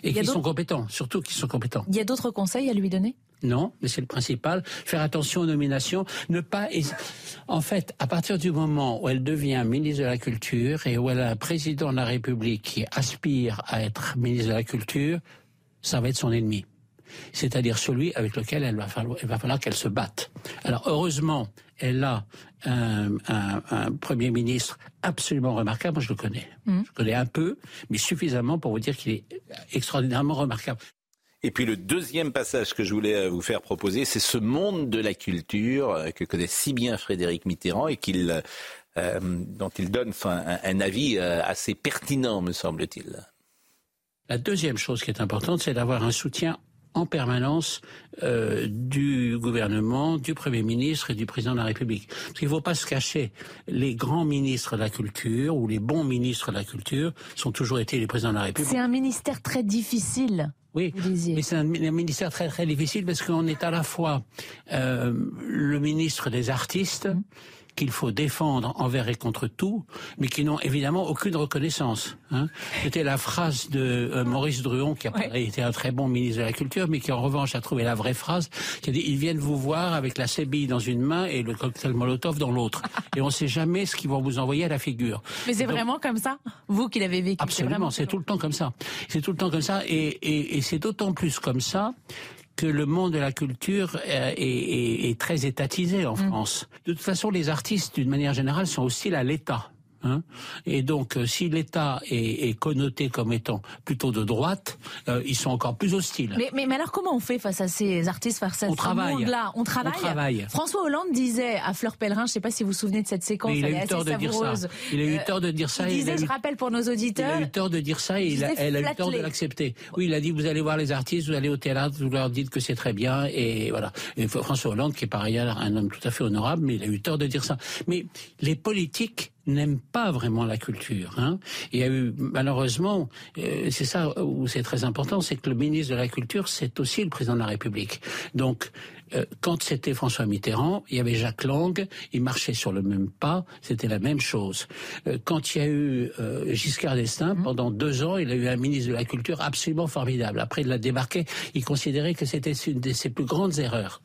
et qui sont compétents, surtout qui sont compétents. Il y a d'autres conseils à lui donner? Non, mais c'est le principal. Faire attention aux nominations, ne pas. En fait, à partir du moment où elle devient ministre de la Culture et où elle a un président de la République qui aspire à être ministre de la Culture, ça va être son ennemi c'est-à-dire celui avec lequel elle va falloir, il va falloir qu'elle se batte. Alors heureusement, elle a un, Premier ministre absolument remarquable, moi je le connais. Mm. Je connais un peu, mais suffisamment pour vous dire qu'il est extraordinairement remarquable. Et puis le deuxième passage que je voulais euh, vous faire proposer, c'est ce monde de la culture euh, que connaît si bien Frédéric Mitterrand et qu'il, euh, dont il donne un avis assez pertinent, me semble-t-il. La deuxième chose qui est importante, c'est d'avoir un soutien en permanence euh, du gouvernement, du Premier ministre et du Président de la République. Parce qu'il ne faut pas se cacher, les grands ministres de la culture ou les bons ministres de la culture sont toujours été les présidents de la République. C'est un ministère très difficile. Oui, mais c'est un, ministère très très difficile parce qu'on est à la fois euh, le ministre des artistes, mmh qu'il faut défendre envers et contre tout, mais qui n'ont évidemment aucune reconnaissance. Hein. C'était la phrase de euh, Maurice Druon, qui a été un très bon ministre de la Culture, mais qui en revanche a trouvé la vraie phrase, qui a dit « Ils viennent vous voir avec la sébille dans une main et le cocktail Molotov dans l'autre. et on ne sait jamais ce qu'ils vont vous envoyer à la figure. » Mais c'est vraiment comme ça Vous qui l'avez vécu Absolument, c'est tout le temps comme ça. C'est tout le temps comme ça, et, et c'est d'autant plus comme ça que le monde de la culture euh, est, très étatisé en mm. France. De toute façon, les artistes, d'une manière générale, sont hostiles à l'État. Hein et donc, euh, si l'État est, connoté comme étant plutôt de droite, euh, ils sont encore plus hostiles. Mais, mais, alors, comment on fait face à ces artistes, face à on ce monde-là on travaille. François Hollande disait à Fleur Pellerin, je ne sais pas si vous vous souvenez de cette séquence, il a eu tort de dire ça. Il a eu tort de dire ça. Il disait, je rappelle pour nos auditeurs. Il a eu tort de dire ça et il a, elle a eu tort de l'accepter. Oui, il a dit, vous allez voir les artistes, vous allez au théâtre, vous leur dites que c'est très bien et voilà. Et François Hollande, qui est par ailleurs un homme tout à fait honorable, mais il a eu tort de dire ça. Mais les politiques n'aiment pas vraiment la culture. Hein. Il y a eu malheureusement, euh, c'est ça où c'est très important, c'est que le ministre de la Culture, c'est aussi le président de la République. Donc, euh, quand c'était François Mitterrand, il y avait Jacques Lang, il marchait sur le même pas, c'était la même chose. Euh, quand il y a eu Giscard d'Estaing, mmh. pendant deux ans, il a eu un ministre de la Culture absolument formidable. Après, il l'a débarqué, il considérait que c'était une de ses plus grandes erreurs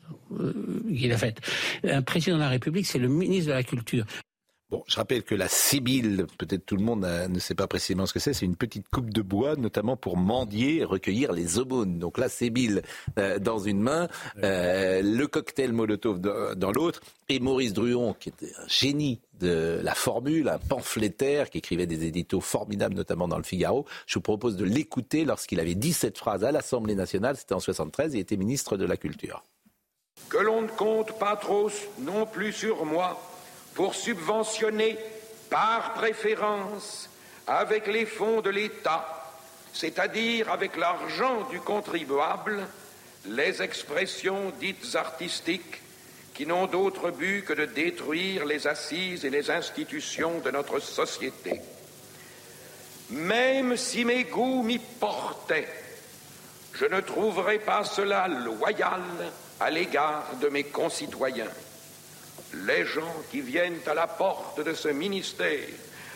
qu'il a faites. Un président de la République, c'est le ministre de la Culture. Bon, je rappelle que la sébile, peut-être tout le monde ne sait pas précisément ce que c'est, c'est une petite coupe de bois, notamment pour mendier et recueillir les aumônes. Donc la sébile euh, dans une main, euh, le cocktail Molotov dans, l'autre, et Maurice Druon, qui était un génie de la formule, un pamphlétaire qui écrivait des éditos formidables, notamment dans le Figaro. Je vous propose de l'écouter lorsqu'il avait dit cette phrase à l'Assemblée nationale, c'était en 73, il était ministre de la Culture. Que l'on ne compte pas trop non plus sur moi pour subventionner par préférence avec les fonds de l'État, c'est-à-dire avec l'argent du contribuable, les expressions dites artistiques qui n'ont d'autre but que de détruire les assises et les institutions de notre société. Même si mes goûts m'y portaient, je ne trouverais pas cela loyal à l'égard de mes concitoyens les gens qui viennent à la porte de ce ministère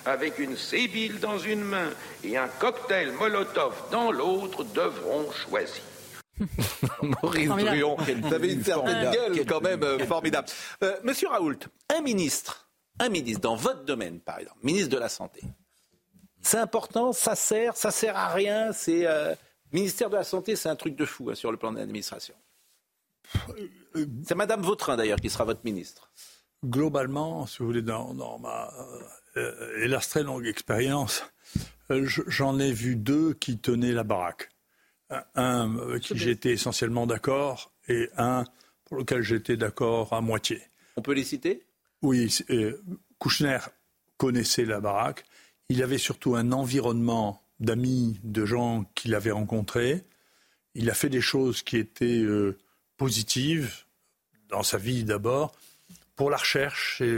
avec une sébile dans une main et un cocktail Molotov dans l'autre devront choisir. Maurice Druon, vous avez une certaine gueule quand même euh, formidable. Euh, monsieur Raoult, un ministre, un ministre dans votre domaine par exemple, ministre de la Santé, c'est important, ça sert, ça sert à rien, c'est... Euh, ministère de la Santé, c'est un truc de fou hein, sur le plan de l'administration. C'est Madame Vautrin d'ailleurs qui sera votre ministre. Globalement, si vous voulez, dans, ma euh, hélas très longue expérience, euh, j'en ai vu deux qui tenaient la baraque. Un avec qui j'étais essentiellement d'accord et un pour lequel j'étais d'accord à moitié. On peut les citer? Oui, euh, Kouchner connaissait la baraque. Il avait surtout un environnement d'amis, de gens qu'il avait rencontrés. Il a fait des choses qui étaient positive dans sa vie d'abord. Pour la recherche, c'est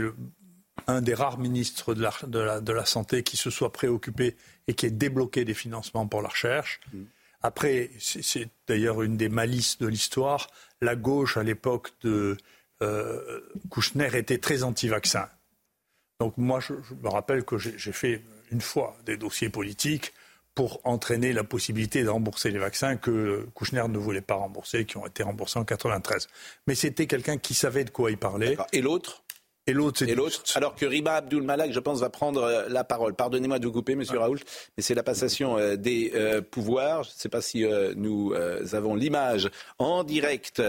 un des rares ministres de la, de, la, Santé qui se soit préoccupé et qui ait débloqué des financements pour la recherche. Mm. Après, c'est d'ailleurs une des malices de l'histoire, la gauche à l'époque de euh, Kouchner était très anti-vaccin. Donc moi, je, me rappelle que j'ai fait une fois des dossiers politiques pour entraîner la possibilité de rembourser les vaccins que Kouchner ne voulait pas rembourser, qui ont été remboursés en 93. Mais c'était quelqu'un qui savait de quoi il parlait. Et l'autre? Et l'autre, c'est l'autre? Alors que Riba Abdul Malak, je pense, va prendre euh, la parole. Pardonnez-moi de vous couper, Monsieur Raoult, mais c'est la passation euh, des euh, pouvoirs. Je ne sais pas si nous avons l'image en direct.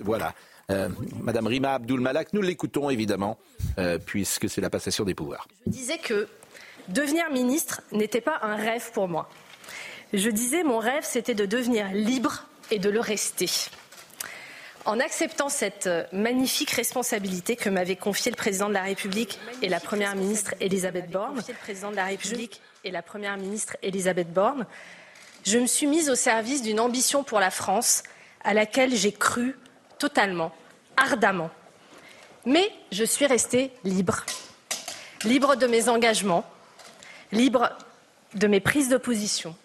voilà. Madame Rima Abdul Malak, nous l'écoutons évidemment, puisque c'est la passation des pouvoirs. Je disais que Devenir ministre n'était pas un rêve pour moi. Je disais, mon rêve, c'était de devenir libre et de le rester. En acceptant cette magnifique responsabilité que m'avait confiée le président de la République et la première ministre Elisabeth Borne, président de la République et la première ministre Elisabeth Borne, je me suis mise au service d'une ambition pour la France à laquelle j'ai cru totalement, ardemment. Mais je suis restée libre, libre de mes engagements, libre de mes prises de position,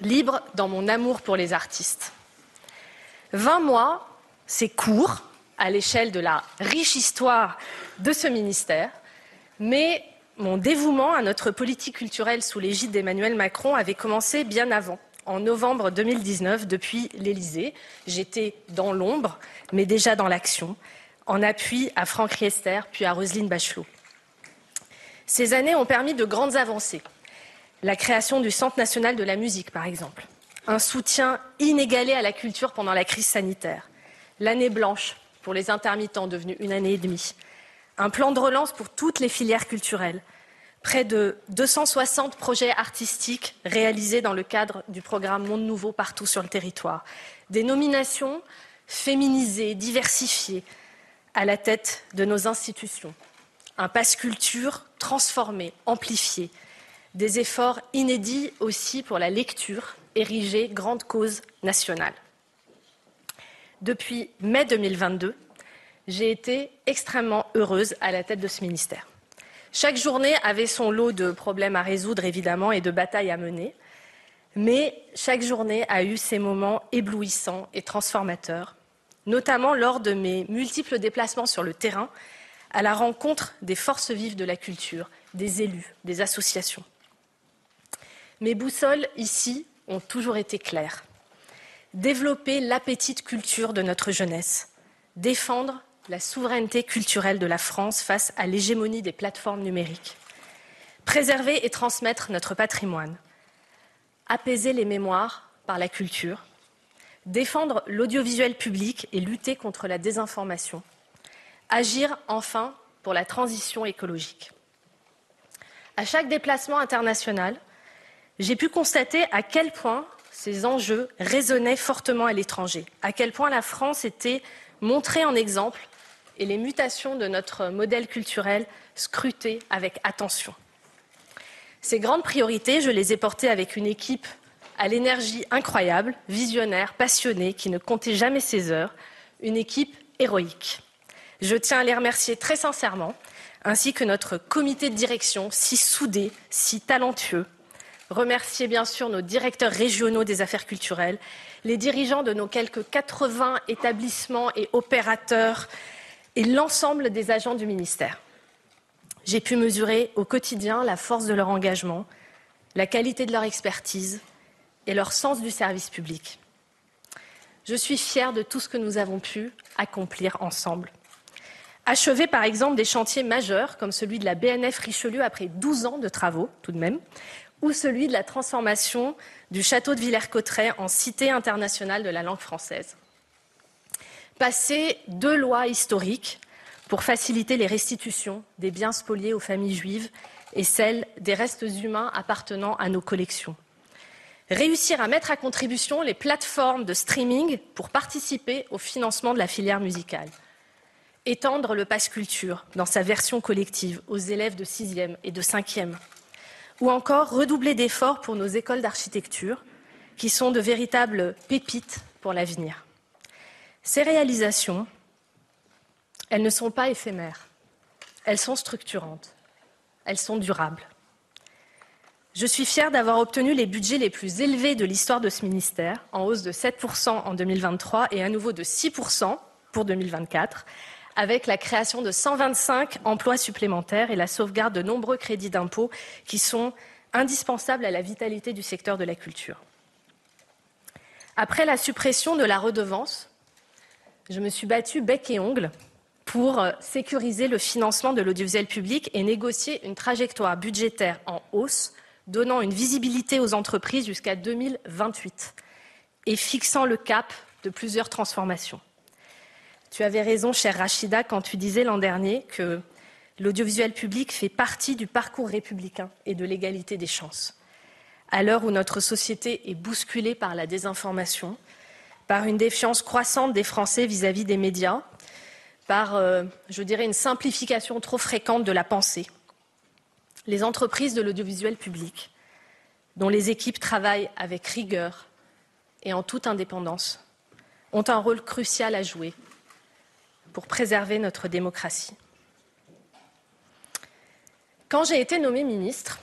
libre dans mon amour pour les artistes. Vingt mois, c'est court à l'échelle de la riche histoire de ce ministère, mais mon dévouement à notre politique culturelle sous l'égide d'Emmanuel Macron avait commencé bien avant, en novembre 2019, depuis l'Élysée. J'étais dans l'ombre, mais déjà dans l'action, en appui à Franck Riester, puis à Roselyne Bachelot. Ces années ont permis de grandes avancées. La création du Centre national de la musique, par exemple. Un soutien inégalé à la culture pendant la crise sanitaire. L'année blanche pour les intermittents, devenue une année et demie. Un plan de relance pour toutes les filières culturelles. Près de 260 projets artistiques réalisés dans le cadre du programme Monde Nouveau partout sur le territoire. Des nominations féminisées, diversifiées, à la tête de nos institutions un passe culture transformé, amplifié, des efforts inédits aussi pour la lecture, érigée grande cause nationale. Depuis mai 2022, j'ai été extrêmement heureuse à la tête de ce ministère. Chaque journée avait son lot de problèmes à résoudre, évidemment, et de batailles à mener. Mais chaque journée a eu ses moments éblouissants et transformateurs, notamment lors de mes multiples déplacements sur le terrain à la rencontre des forces vives de la culture, des élus, des associations. Mes boussoles ici ont toujours été claires. Développer l'appétit culture de notre jeunesse, défendre la souveraineté culturelle de la France face à l'hégémonie des plateformes numériques, préserver et transmettre notre patrimoine, apaiser les mémoires par la culture, défendre l'audiovisuel public et lutter contre la désinformation, agir enfin pour la transition écologique. À chaque déplacement international, j'ai pu constater à quel point ces enjeux résonnaient fortement à l'étranger, à quel point la France était montrée en exemple et les mutations de notre modèle culturel scrutées avec attention. Ces grandes priorités, je les ai portées avec une équipe à l'énergie incroyable, visionnaire, passionnée, qui ne comptait jamais ses heures, une équipe héroïque. Je tiens à les remercier très sincèrement, ainsi que notre comité de direction, si soudé, si talentueux. Remercier bien sûr nos directeurs régionaux des affaires culturelles, les dirigeants de nos quelques 80 établissements et opérateurs et l'ensemble des agents du ministère. J'ai pu mesurer au quotidien la force de leur engagement, la qualité de leur expertise et leur sens du service public. Je suis fière de tout ce que nous avons pu accomplir ensemble. Achever par exemple des chantiers majeurs comme celui de la BNF Richelieu après 12 ans de travaux tout de même, ou celui de la transformation du château de Villers-Cotterêts en cité internationale de la langue française. Passer deux lois historiques pour faciliter les restitutions des biens spoliés aux familles juives et celles des restes humains appartenant à nos collections. Réussir à mettre à contribution les plateformes de streaming pour participer au financement de la filière musicale. Étendre le passe culture dans sa version collective aux élèves de 6e et de 5e. Ou encore redoubler d'efforts pour nos écoles d'architecture, qui sont de véritables pépites pour l'avenir. Ces réalisations, elles ne sont pas éphémères, elles sont structurantes, elles sont durables. Je suis fière d'avoir obtenu les budgets les plus élevés de l'histoire de ce ministère, en hausse de 7% en 2023 et à nouveau de 6% pour 2024, avec la création de 125 emplois supplémentaires et la sauvegarde de nombreux crédits d'impôt qui sont indispensables à la vitalité du secteur de la culture. Après la suppression de la redevance, je me suis battue bec et ongle pour euh, sécuriser le financement de l'audiovisuel public et négocier une trajectoire budgétaire en hausse, donnant une visibilité aux entreprises jusqu'à 2028 et fixant le cap de plusieurs transformations. Tu avais raison, chère Rachida, quand tu disais l'an dernier que l'audiovisuel public fait partie du parcours républicain et de l'égalité des chances. À l'heure où notre société est bousculée par la désinformation, par une défiance croissante des Français vis-à-vis des médias, par, euh, je dirais, une simplification trop fréquente de la pensée. Les entreprises de l'audiovisuel public, dont les équipes travaillent avec rigueur et en toute indépendance, ont un rôle crucial à jouer pour préserver notre démocratie. Quand j'ai été nommée ministre,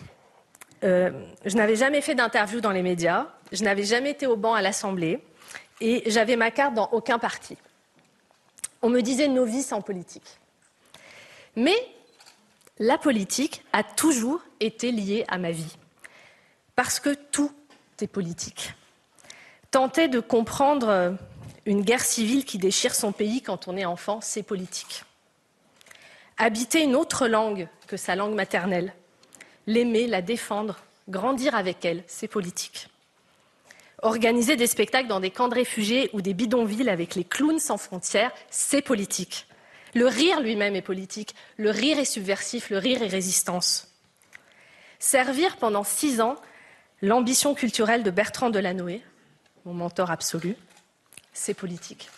euh, je n'avais jamais fait d'interview dans les médias, je n'avais jamais été au banc à l'Assemblée, et j'avais ma carte dans aucun parti. On me disait novice en politique. Mais la politique a toujours été liée à ma vie. Parce que tout est politique. Tenter de comprendre une guerre civile qui déchire son pays quand on est enfant, c'est politique. Habiter une autre langue que sa langue maternelle, l'aimer, la défendre, grandir avec elle, c'est politique. Organiser des spectacles dans des camps de réfugiés ou des bidonvilles avec les clowns sans frontières, c'est politique. Le rire lui-même est politique. Le rire est subversif, le rire est résistance. Servir pendant six ans l'ambition culturelle de Bertrand Delanoë, mon mentor absolu, c'est politique.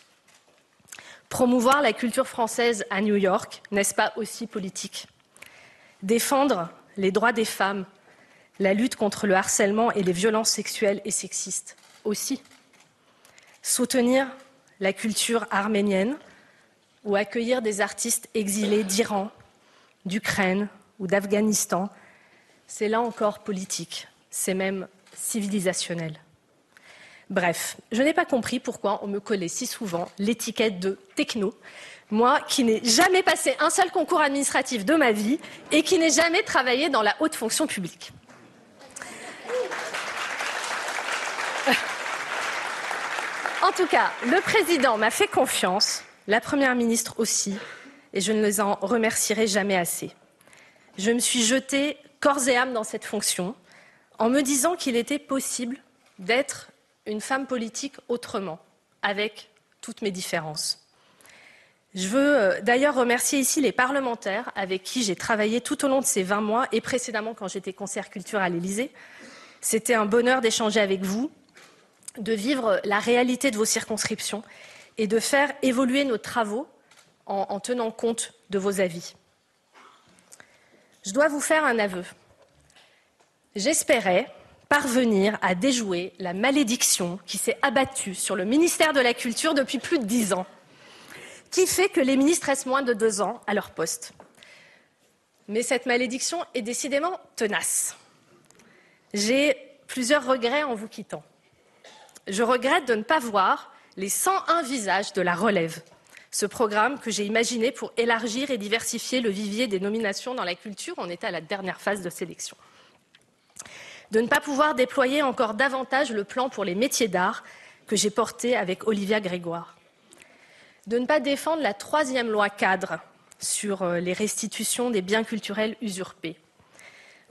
Promouvoir la culture française à New York, n'est-ce pas aussi politique? Défendre les droits des femmes, la lutte contre le harcèlement et les violences sexuelles et sexistes aussi. Soutenir la culture arménienne ou accueillir des artistes exilés d'Iran, d'Ukraine ou d'Afghanistan, c'est là encore politique, c'est même civilisationnel. Bref, je n'ai pas compris pourquoi on me collait si souvent l'étiquette de techno, moi qui n'ai jamais passé un seul concours administratif de ma vie et qui n'ai jamais travaillé dans la haute fonction publique. En tout cas, le président m'a fait confiance la Première ministre aussi, et je ne les en remercierai jamais assez. Je me suis jetée corps et âme dans cette fonction en me disant qu'il était possible d'être une femme politique autrement, avec toutes mes différences. Je veux euh, d'ailleurs remercier ici les parlementaires avec qui j'ai travaillé tout au long de ces 20 mois et précédemment quand j'étais conseillère culture à l'Élysée. C'était un bonheur d'échanger avec vous, de vivre la réalité de vos circonscriptions et de faire évoluer nos travaux en, en tenant compte de vos avis. Je dois vous faire un aveu. J'espérais parvenir à déjouer la malédiction qui s'est abattue sur le ministère de la Culture depuis plus de dix ans qui fait que les ministres restent moins de deux ans à leur poste? Mais cette malédiction est décidément tenace. J'ai plusieurs regrets en vous quittant. Je regrette de ne pas voir les 101 visages de la relève, ce programme que j'ai imaginé pour élargir et diversifier le vivier des nominations dans la culture. On était à la dernière phase de sélection. De ne pas pouvoir déployer encore davantage le plan pour les métiers d'art que j'ai porté avec Olivia Grégoire. De ne pas défendre la troisième loi cadre sur euh, les restitutions des biens culturels usurpés,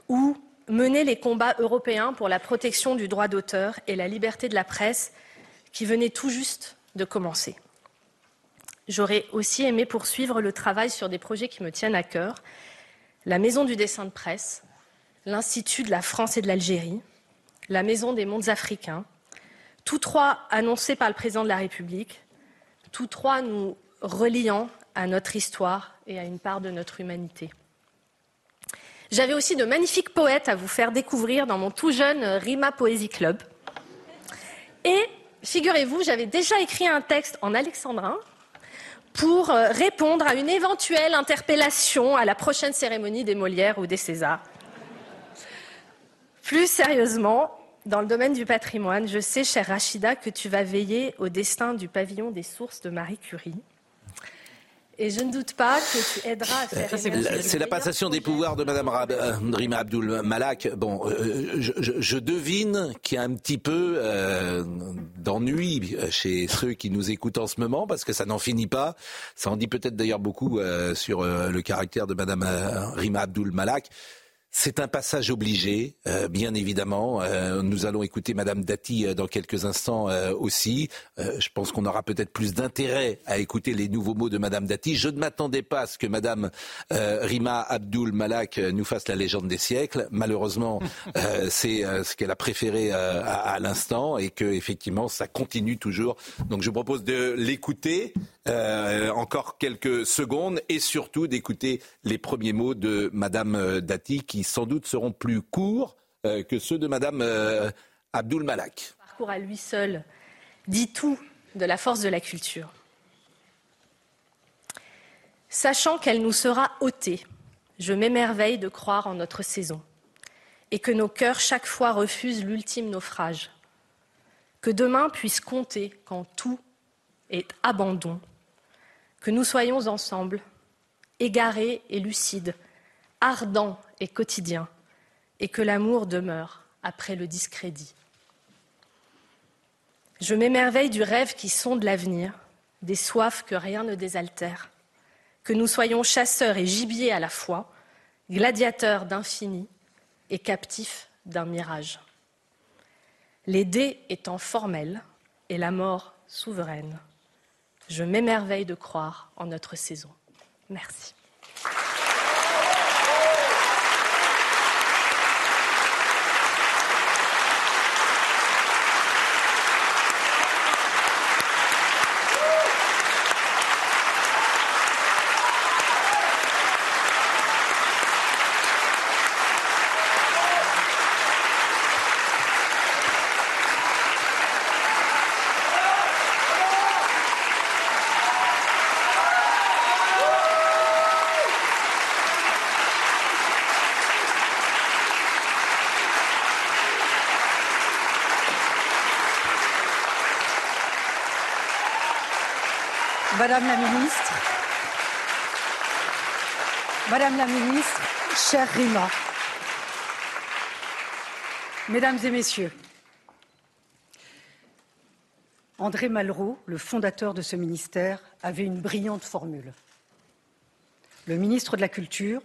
ou mener les combats européens pour la protection du droit d'auteur et la liberté de la presse qui venaient tout juste de commencer. J'aurais aussi aimé poursuivre le travail sur des projets qui me tiennent à cœur, la Maison du dessin de presse, l'Institut de la France et de l'Algérie, la Maison des mondes africains, tous trois annoncés par le président de la République, tous trois nous reliant à notre histoire et à une part de notre humanité. J'avais aussi de magnifiques poètes à vous faire découvrir dans mon tout jeune Rima Poésie Club. Et figurez-vous, j'avais déjà écrit un texte en alexandrin pour euh, répondre à une éventuelle interpellation à la prochaine cérémonie des Molières ou des Césars. Plus sérieusement, dans le domaine du patrimoine, je sais, chère Rachida, que tu vas veiller au destin du pavillon des sources de Marie Curie. Et je ne doute pas que tu aideras à faire. C'est la passation des pouvoirs de Madame euh, Rima Abdul Malak. Bon, euh, je, devine qu'il y a un petit peu euh, d'ennui chez ceux qui nous écoutent en ce moment, parce que ça n'en finit pas. Ça en dit peut-être d'ailleurs beaucoup sur le caractère de Madame Rima Abdul Malak. C'est un passage obligé, euh, bien évidemment. Euh, nous allons écouter Madame Dati euh, dans quelques instants aussi. je pense qu'on aura peut-être plus d'intérêt à écouter les nouveaux mots de Madame Dati. Je ne m'attendais pas à ce que Madame Rima Abdul Malak nous fasse la légende des siècles. Malheureusement, c'est ce qu'elle a préféré à, à l'instant et que effectivement ça continue toujours. Donc je vous propose de l'écouter encore quelques secondes et surtout d'écouter les premiers mots de Madame Dati qui sans doute seront plus courts euh, que ceux de Madame euh, Abdul Malak. parcours à lui seul dit tout de la force de la culture. Sachant qu'elle nous sera ôtée, je m'émerveille de croire en notre saison et que nos cœurs chaque fois refusent l'ultime naufrage. Que demain puisse compter quand tout est abandon. Que nous soyons ensemble, égarés et lucides, ardents et quotidien, et que l'amour demeure après le discrédit. Je m'émerveille du rêve qui sonde l'avenir, des soifs que rien ne désaltère, que nous soyons chasseurs et gibiers à la fois, gladiateurs d'infini et captifs d'un mirage. Les dés étant formels et la mort souveraine, je m'émerveille de croire en notre saison. Merci. Madame la ministre, Madame la ministre, chère Rima, Mesdames et Messieurs, André Malraux, le fondateur de ce ministère, avait une brillante formule. Le ministre de la Culture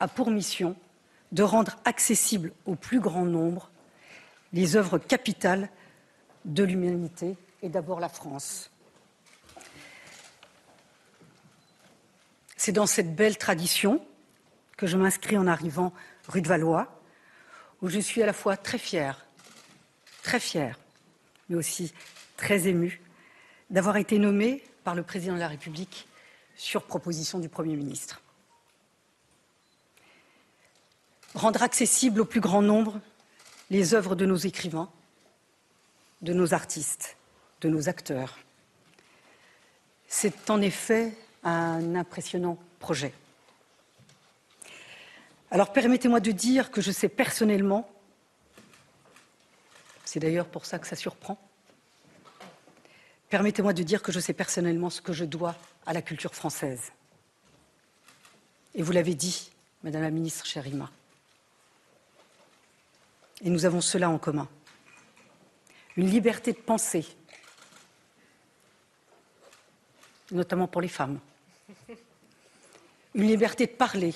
a pour mission de rendre accessibles au plus grand nombre les œuvres capitales de l'humanité et d'abord la France. C'est dans cette belle tradition que je m'inscris en arrivant rue de Valois, où je suis à la fois très fière, très fière, mais aussi très émue d'avoir été nommée par le président de la République sur proposition du Premier ministre. Rendre accessible au plus grand nombre les œuvres de nos écrivains, de nos artistes, de nos acteurs. C'est en effet un impressionnant projet. Alors permettez-moi de dire que je sais personnellement, c'est d'ailleurs pour ça que ça surprend, permettez-moi de dire que je sais personnellement ce que je dois à la culture française. Et vous l'avez dit, Madame la Ministre Chérima. Et nous avons cela en commun. Une liberté de penser, notamment pour les femmes. Une liberté de parler,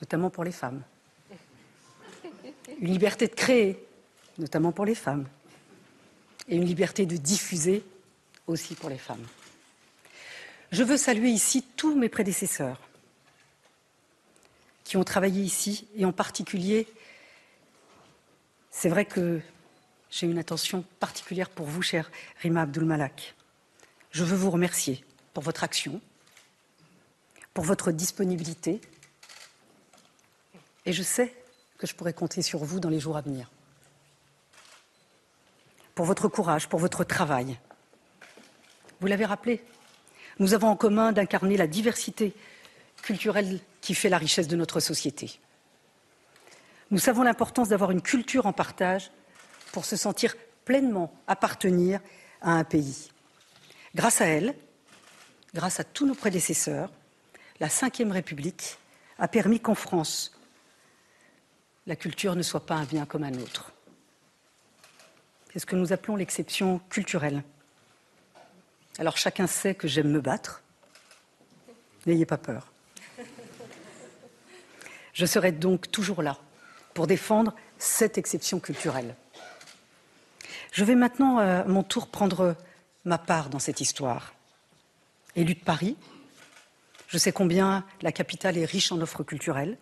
notamment pour les femmes. Une liberté de créer, notamment pour les femmes. Et une liberté de diffuser aussi pour les femmes. Je veux saluer ici tous mes prédécesseurs qui ont travaillé ici, et en particulier, c'est vrai que j'ai une attention particulière pour vous, cher Rima Abdul Malak. Je veux vous remercier pour votre action, pour votre disponibilité, et je sais que je pourrai compter sur vous dans les jours à venir. Pour votre courage, pour votre travail. Vous l'avez rappelé, nous avons en commun d'incarner la diversité culturelle qui fait la richesse de notre société. Nous savons l'importance d'avoir une culture en partage pour se sentir pleinement appartenir à un pays. Grâce à elle, grâce à tous nos prédécesseurs, la Ve République a permis qu'en France, la culture ne soit pas un bien comme un autre. C'est ce que nous appelons l'exception culturelle. Alors chacun sait que j'aime me battre. N'ayez pas peur. Je serai donc toujours là pour défendre cette exception culturelle. Je vais maintenant, à mon tour, prendre ma part dans cette histoire. Élu de Paris, je sais combien la capitale est riche en offres culturelles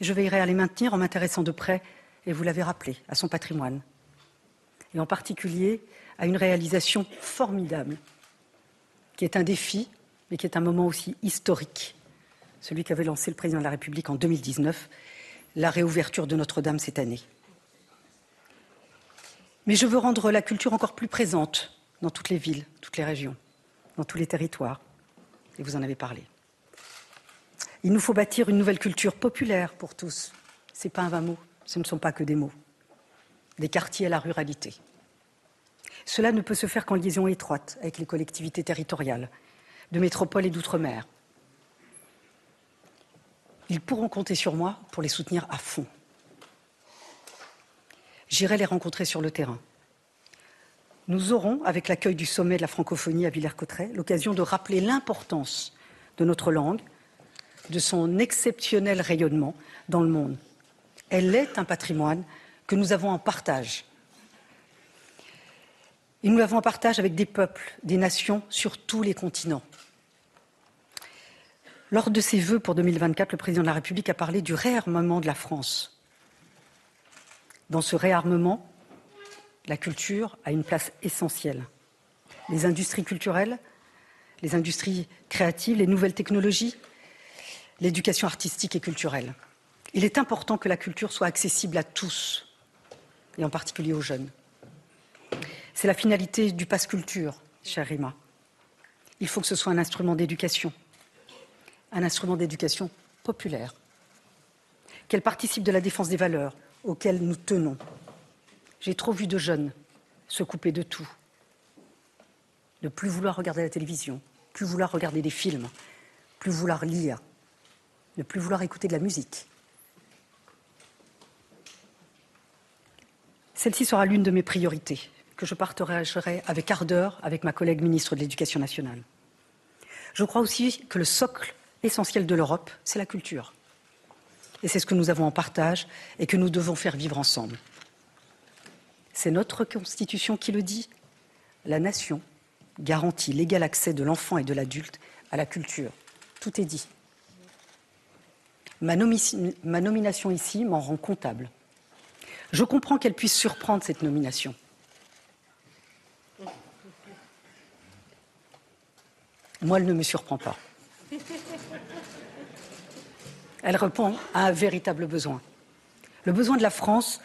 je veillerai à les maintenir en m'intéressant de près, et vous l'avez rappelé, à son patrimoine. Et en particulier à une réalisation formidable, qui est un défi, mais qui est un moment aussi historique, celui qu'avait lancé le président de la République en 2019, la réouverture de Notre-Dame cette année. Mais je veux rendre la culture encore plus présente dans toutes les villes, toutes les régions, dans tous les territoires. Et vous en avez parlé. Il nous faut bâtir une nouvelle culture populaire pour tous. Ce n'est pas un vain mot, ce ne sont pas que des mots. Des quartiers à la ruralité. Cela ne peut se faire qu'en liaison étroite avec les collectivités territoriales, de métropole et d'outre-mer. Ils pourront compter sur moi pour les soutenir à fond. J'irai les rencontrer sur le terrain. Nous aurons, avec l'accueil du sommet de la francophonie à Villers-Cotterêts, l'occasion de rappeler l'importance de notre langue, de son exceptionnel rayonnement dans le monde. Elle est un patrimoine que nous avons en partage. Et nous l'avons en partage avec des peuples, des nations sur tous les continents. Lors de ses vœux pour 2024, le président de la République a parlé du réarmement de la France. Dans ce réarmement, la culture a une place essentielle. Les industries culturelles, les industries créatives, les nouvelles technologies, l'éducation artistique et culturelle. Il est important que la culture soit accessible à tous, et en particulier aux jeunes. C'est la finalité du passe culture, chère Rima. Il faut que ce soit un instrument d'éducation, un instrument d'éducation populaire, qu'elle participe de la défense des valeurs auxquelles nous tenons. J'ai trop vu de jeunes se couper de tout, ne plus vouloir regarder la télévision, plus vouloir regarder des films, plus vouloir lire, ne plus vouloir écouter de la musique. Celle-ci sera l'une de mes priorités que je partagerai avec ardeur avec ma collègue ministre de l'Éducation nationale. Je crois aussi que le socle essentiel de l'Europe, c'est la culture. Et c'est ce que nous avons en partage et que nous devons faire vivre ensemble. C'est notre Constitution qui le dit. La nation garantit l'égal accès de l'enfant et de l'adulte à la culture. Tout est dit. Ma, nomination ici m'en rend comptable. Je comprends qu'elle puisse surprendre cette nomination. Moi, elle ne me surprend pas. Elle répond à un véritable besoin. Le besoin de la France,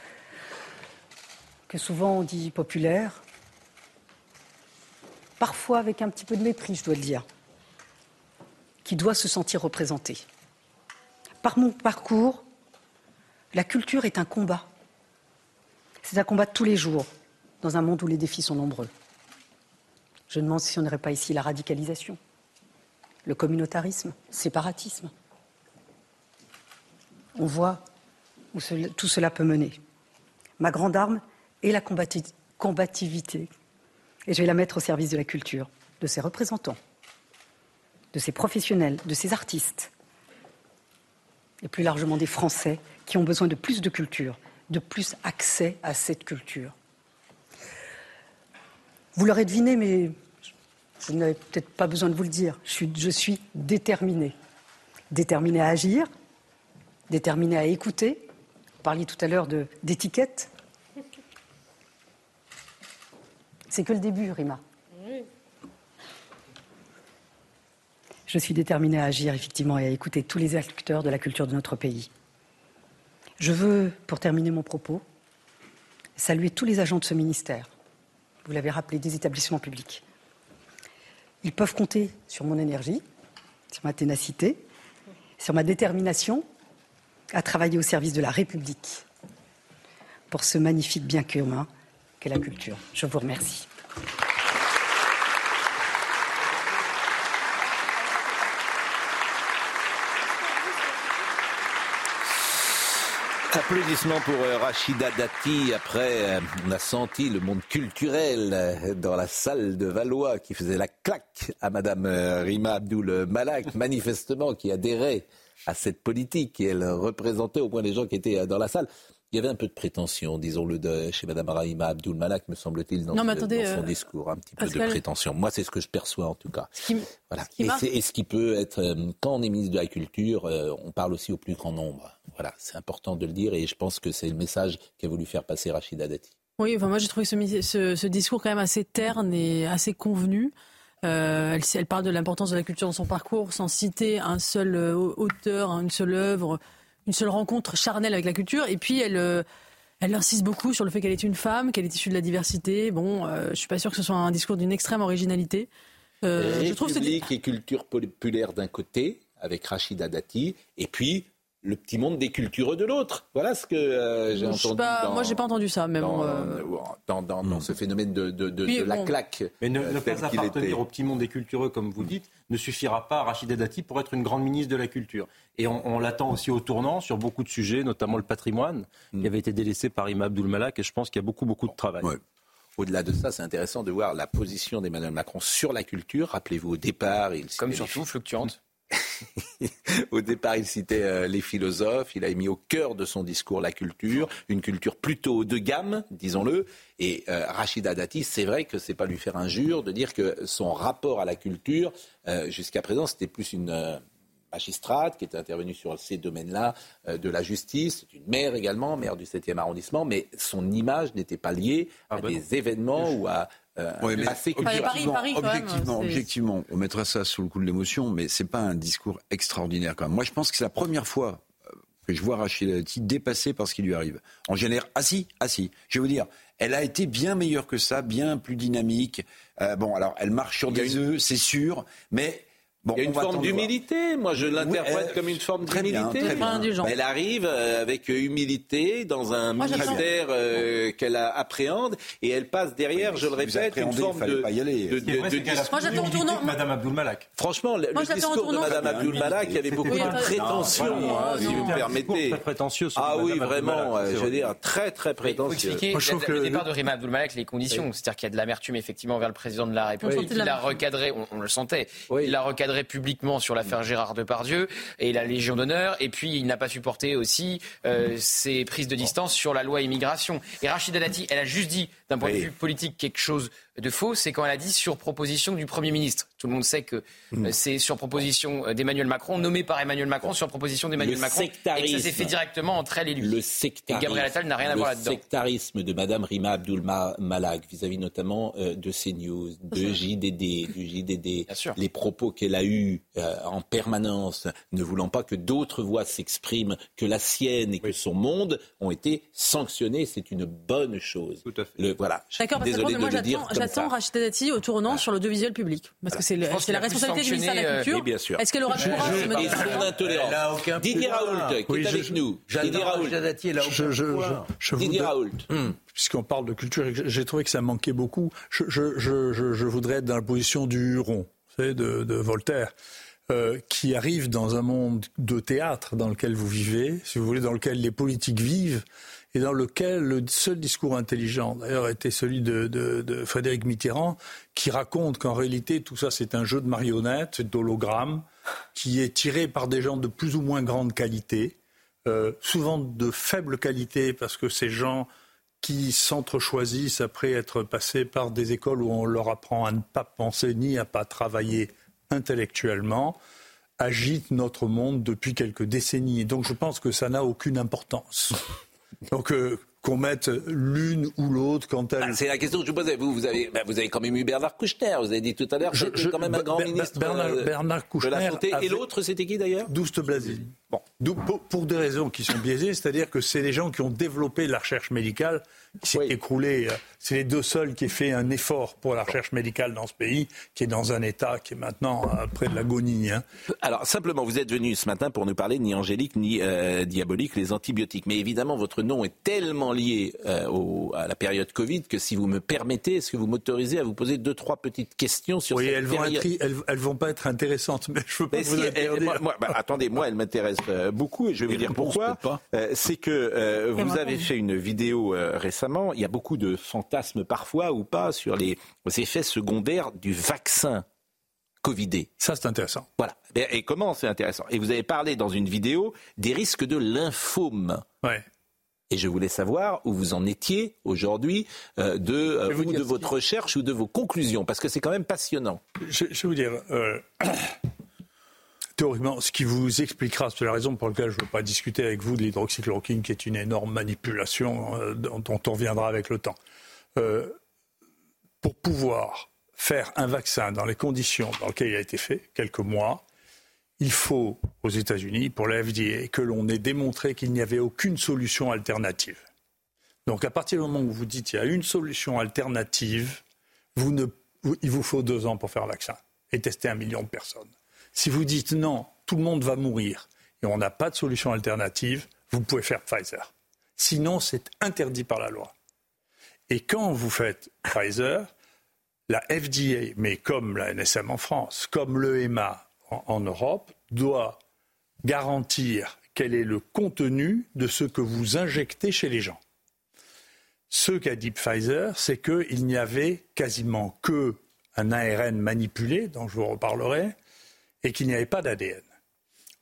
que souvent on dit populaire, parfois avec un petit peu de mépris, je dois le dire, qui doit se sentir représenté. Par mon parcours, la culture est un combat. C'est un combat de tous les jours, dans un monde où les défis sont nombreux. Je ne mentionnerai pas ici la radicalisation, le communautarisme, le séparatisme. On voit où tout cela peut mener. Ma grande arme est la combativité. Et je vais la mettre au service de la culture, de ses représentants, de ses professionnels, de ses artistes, et plus largement des Français qui ont besoin de plus de culture, de plus accès à cette culture. Vous l'aurez deviné, mais je n'avais peut-être pas besoin de vous le dire. Je suis, je suis déterminée. Déterminée à agir, déterminée à écouter. Vous parliez tout à l'heure d'étiquette. C'est que le début, Rima. Je suis déterminée à agir effectivement et à écouter tous les acteurs de la culture de notre pays. Je veux, pour terminer mon propos, saluer tous les agents de ce ministère. Vous l'avez rappelé, des établissements publics. Ils peuvent compter sur mon énergie, sur ma ténacité, sur ma détermination à travailler au service de la République pour ce magnifique bien commun la culture. Je vous remercie. Applaudissements pour euh, Rachida Dati. Après, euh, on a senti le monde culturel euh, dans la salle de Valois qui faisait la claque à Madame Rima Abdul Malak, manifestement, qui adhérait à cette politique et elle représentait au moins les gens qui étaient dans la salle. Il y avait un peu de prétention, disons-le, chez Mme Rahima Abdul Malak, me semble-t-il, dans, son euh, discours. Un petit peu de prétention. Moi, c'est ce que je perçois, en tout cas. voilà. et, ce qui peut être, euh, quand on est ministre de la Culture, euh, on parle aussi au plus grand nombre. Voilà, c'est important de le dire et je pense que c'est le message qu'a voulu faire passer Rachida Dati. Oui, enfin, moi j'ai trouvé ce, ce, discours quand même assez terne et assez convenu. elle, elle, parle de l'importance de la culture dans son parcours sans citer un seul auteur, une seule œuvre une seule rencontre charnelle avec la culture. Et puis elle, euh, elle insiste beaucoup sur le fait qu'elle est une femme, qu'elle est issue de la diversité. Bon, euh, je suis pas sûr que ce soit un discours d'une extrême originalité. Euh, je trouve public et culture populaire d'un côté, avec Rachida Dati, et puis le petit monde des cultures de l'autre. Voilà ce que euh, j'ai entendu. Pas, moi, j'ai pas entendu ça, mais dans, euh, dans, dans, ce phénomène de, de, de, la claque. Mais ne, ne pas appartenir au petit monde des cultureux, comme vous dites, ne suffira pas à Rachida Dati pour être une grande ministre de la culture. Et on, l'attend aussi au tournant sur beaucoup de sujets, notamment le patrimoine, qui mm. avait été délaissé par Imam Abdul Malak. Et je pense qu'il y a beaucoup, beaucoup de travail. Au-delà de ça, c'est intéressant de voir la position d'Emmanuel Macron sur la culture. Rappelez-vous, au départ, il comme surtout fluctuante. Au départ, il citait euh, les philosophes, il a mis au cœur de son discours la culture, une culture plutôt haut de gamme, disons-le. Et euh, Rachida Dati, c'est vrai que c'est pas lui faire injure de dire que son rapport à la culture, euh, jusqu'à présent, c'était plus une magistrate qui était intervenue sur ces domaines-là de la justice, une maire également, maire du 7e arrondissement, mais son image n'était pas liée à ah bah des événements ou à euh, objectivement, objectivement, on mettra ça sous le coup de l'émotion, mais c'est pas un discours extraordinaire quand même. Moi, je pense que c'est la première fois euh, que je vois Rachid Dati dépassé par ce qui lui arrive. En général, ah si, ah si, je vais vous dire, elle a été bien meilleure que ça, bien plus dynamique. Euh, bon, alors, elle marche sur des œufs, c'est sûr, mais il y a une forme d'humilité. Moi, je l'interprète comme une forme d'humilité. Elle arrive euh, avec humilité dans un ministère euh, qu'elle appréhende et elle passe derrière, je le répète, une forme de, de, de, Moi, j'attends tournant. Madame Abdul Malak. Franchement, le, discours de Madame Abdul Malak, il y avait beaucoup de prétention, hein, si vous me permettez. Très prétentieux. Ah oui, vraiment. Je veux dire, très très prétentieux. Il faut expliquer le départ de Rima Abdul Malak, les conditions. C'est-à-dire qu'il y a de l'amertume effectivement vers le président de la République. Il l'a recadré, on le sentait. Il l'a recadré publiquement sur l'affaire Gérard Depardieu et la Légion d'honneur. Et puis, il n'a pas supporté aussi euh, ses prises de distance sur la loi immigration. Et Rachida Dati, elle a juste dit, d'un point de vue politique, quelque chose de faux, c'est quand elle a dit sur proposition du Premier ministre. Tout le monde sait que mm. euh, c'est sur proposition euh, d'Emmanuel Macron, nommé par Emmanuel Macron sur proposition d'Emmanuel Macron. Et que ça s'est fait directement entre elle et lui. Le sectarisme, et Gabriel Attal n'a rien à voir là-dedans. Le sectarisme de Madame Rima Abdul Malak vis-à-vis notamment euh, de CNews, de JDD, du JDD, les propos qu'elle a eus en permanence, ne voulant pas que d'autres voix s'expriment que la sienne et que son monde, ont été sanctionnés. C'est une bonne chose. Tout à fait. Le, voilà. D'accord, Désolé de le dire j'attends Rachida Dati au tournant sur l'audiovisuel public. Parce que c'est la responsabilité du ministère de la Culture. bien sûr. Est-ce qu'elle aura le courage de intolérance Didier Raoult, qui est avec nous. Didier Raoult. Didier Raoult. Hmm. Puisqu'on parle de culture, j'ai trouvé que ça manquait beaucoup. Je, voudrais être dans la position du Huron, de, de Voltaire. Euh, qui arrive dans un monde de théâtre dans lequel vous vivez, si vous voulez, dans lequel les politiques vivent, et dans lequel le seul discours intelligent, d'ailleurs, était celui de, Frédéric Mitterrand, qui raconte qu'en réalité, tout ça, c'est un jeu de marionnettes, d'hologrammes, qui est tiré par des gens de plus ou moins grande qualité, euh, souvent de faible qualité, parce que ces gens qui s'entrechoisissent après être passés par des écoles où on leur apprend à ne pas penser ni à pas travailler intellectuellement, agitent notre monde depuis quelques décennies. Donc je pense que ça n'a aucune importance. Donc euh, qu'on mette l'une ou l'autre quand elle. Ah, c'est la question que je vous posais. Vous, vous avez, bah, vous avez quand même eu Bernard Kouchner. Vous avez dit tout à l'heure, c'était quand même un grand ministre Bernard, euh, Bernard Kouchner de la santé. Et l'autre, c'était qui d'ailleurs? Douste Blazy. Bon, pour, des raisons qui sont biaisées, c'est-à-dire que c'est les gens qui ont développé la recherche médicale s'est écroulée. Euh, c'est les deux seuls qui aient fait un effort pour la recherche médicale dans ce pays, qui est dans un état qui est maintenant euh, près de l'agonie. Hein. Alors simplement, vous êtes venu ce matin pour nous parler ni angélique ni euh, diabolique, les antibiotiques. Mais évidemment, votre nom est tellement lié à la période Covid que si vous me permettez, est-ce que vous m'autorisez à vous poser deux trois petites questions sur oui, cette elles vont, elles, vont pas être intéressantes, mais je veux pas vous interdire. Bah, attendez, moi, elles m'intéressent beaucoup et je vais vous dire pourquoi. C'est que vous avez fait une vidéo récemment il y a beaucoup de fantasmes parfois ou pas sur les effets secondaires du vaccin Covidé. Ça, c'est intéressant. Voilà. Et comment c'est intéressant? Et vous avez parlé dans une vidéo des risques de lymphome. Ouais. Et je voulais savoir où vous en étiez aujourd'hui euh, de, euh, de votre recherche ou de vos conclusions, parce que c'est quand même passionnant. Je, vais vous dire, euh, Théoriquement, ce qui vous expliquera, c'est la raison pour laquelle je ne veux pas discuter avec vous de l'hydroxychloroquine, qui est une énorme manipulation euh, dont, on reviendra avec le temps. Euh, pour pouvoir faire un vaccin dans les conditions dans lesquelles il a été fait, quelques mois, il faut, aux États-Unis, pour la FDA, que l'on ait démontré qu'il n'y avait aucune solution alternative. Donc à partir du moment où vous dites qu'il y a une solution alternative, il vous faut deux ans pour faire un vaccin et tester un million de personnes. Si vous dites non, tout le monde va mourir et on n'a pas de solution alternative, vous pouvez faire Pfizer. Sinon, c'est interdit par la loi. Et quand vous faites Pfizer, la FDA, mais comme la NSM en France, comme l'EMA en, en Europe, doit garantir quel est le contenu de ce que vous injectez chez les gens. Ce qu'a dit Pfizer, c'est qu'il n'y avait quasiment que un ARN manipulé, dont je vous reparlerai, et qu'il n'y avait pas d'ADN.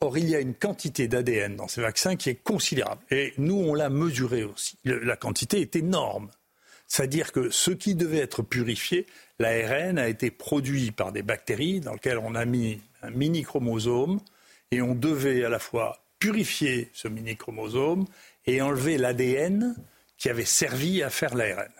Or, il y a une quantité d'ADN dans ces vaccins qui est considérable. Et nous, on l'a mesuré aussi. La quantité est énorme. C'est-à-dire que ce qui devait être purifié, l'ARN a été produit par des bactéries dans lesquelles on a mis un mini-chromosome et on devait à la fois purifier ce mini-chromosome et enlever l'ADN qui avait servi à faire l'ARN.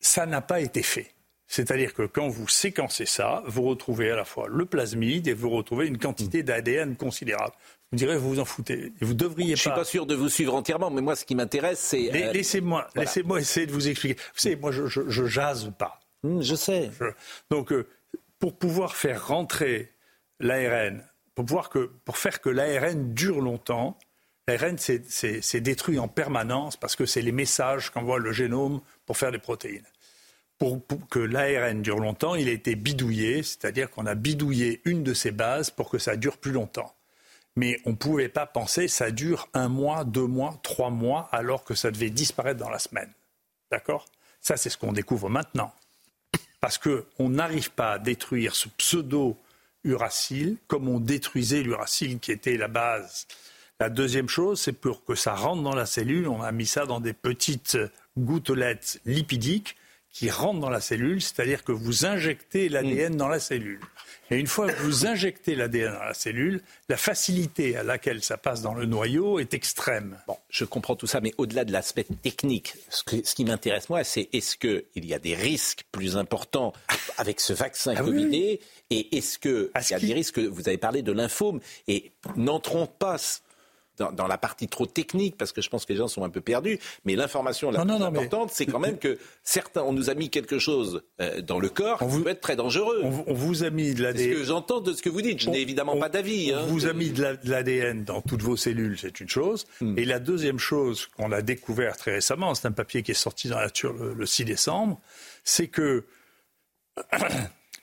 Ça n'a pas été fait. C'est-à-dire que quand vous séquencez ça, vous retrouvez à la fois le plasmide et vous retrouvez une quantité d'ADN considérable. Vous direz, vous vous en foutez. Vous devriez Je ne suis pas sûr de vous suivre entièrement, mais moi, ce qui m'intéresse, c'est. Euh, laissez-moi, laissez-moi essayer de vous expliquer. Vous savez, moi, je, je, jase pas. Hmm, je sais. donc, euh, pour pouvoir faire rentrer l'ARN, pour, pouvoir que, pour faire que l'ARN dure longtemps, l'ARN c'est détruit en permanence parce que c'est les messages qu'envoie le génome pour faire des protéines. Pour, que l'ARN dure longtemps, il a été bidouillé, c'est-à-dire qu'on a bidouillé une de ses bases pour que ça dure plus longtemps. Mais on ne pouvait pas penser ça dure un mois, deux mois, trois mois, alors que ça devait disparaître dans la semaine. D'accord? Ça, c'est ce qu'on découvre maintenant. Parce qu'on n'arrive pas à détruire ce pseudo-uracile comme on détruisait l'uracile qui était la base. La deuxième chose, c'est pour que ça rentre dans la cellule, on a mis ça dans des petites gouttelettes lipidiques qui rentrent dans la cellule, c'est-à-dire que vous injectez l'ADN dans la cellule. Et une fois que vous injectez l'ADN dans la cellule, la facilité à laquelle ça passe dans le noyau est extrême. Bon, je comprends tout ça, mais au-delà de l'aspect technique, ce, qui m'intéresse moi, c'est est-ce qu'il y a des risques plus importants avec ce vaccin ah Covid et est-ce qu'il y a des risques, vous avez parlé de lymphome, et n'entrons pas dans, la partie trop technique, parce que je pense que les gens sont un peu perdus, mais l'information la plus importante, c'est quand même que certains, on nous a mis quelque chose euh, dans le corps qui peut être très dangereux. On, vous a mis de l'ADN. C'est ce que j'entends de ce que vous dites. Je n'ai évidemment pas d'avis. On hein. vous a mis de l'ADN dans toutes vos cellules, c'est une chose. Hmm. Et la deuxième chose qu'on a découvert très récemment, c'est un papier qui est sorti dans la nature le 6 décembre, c'est que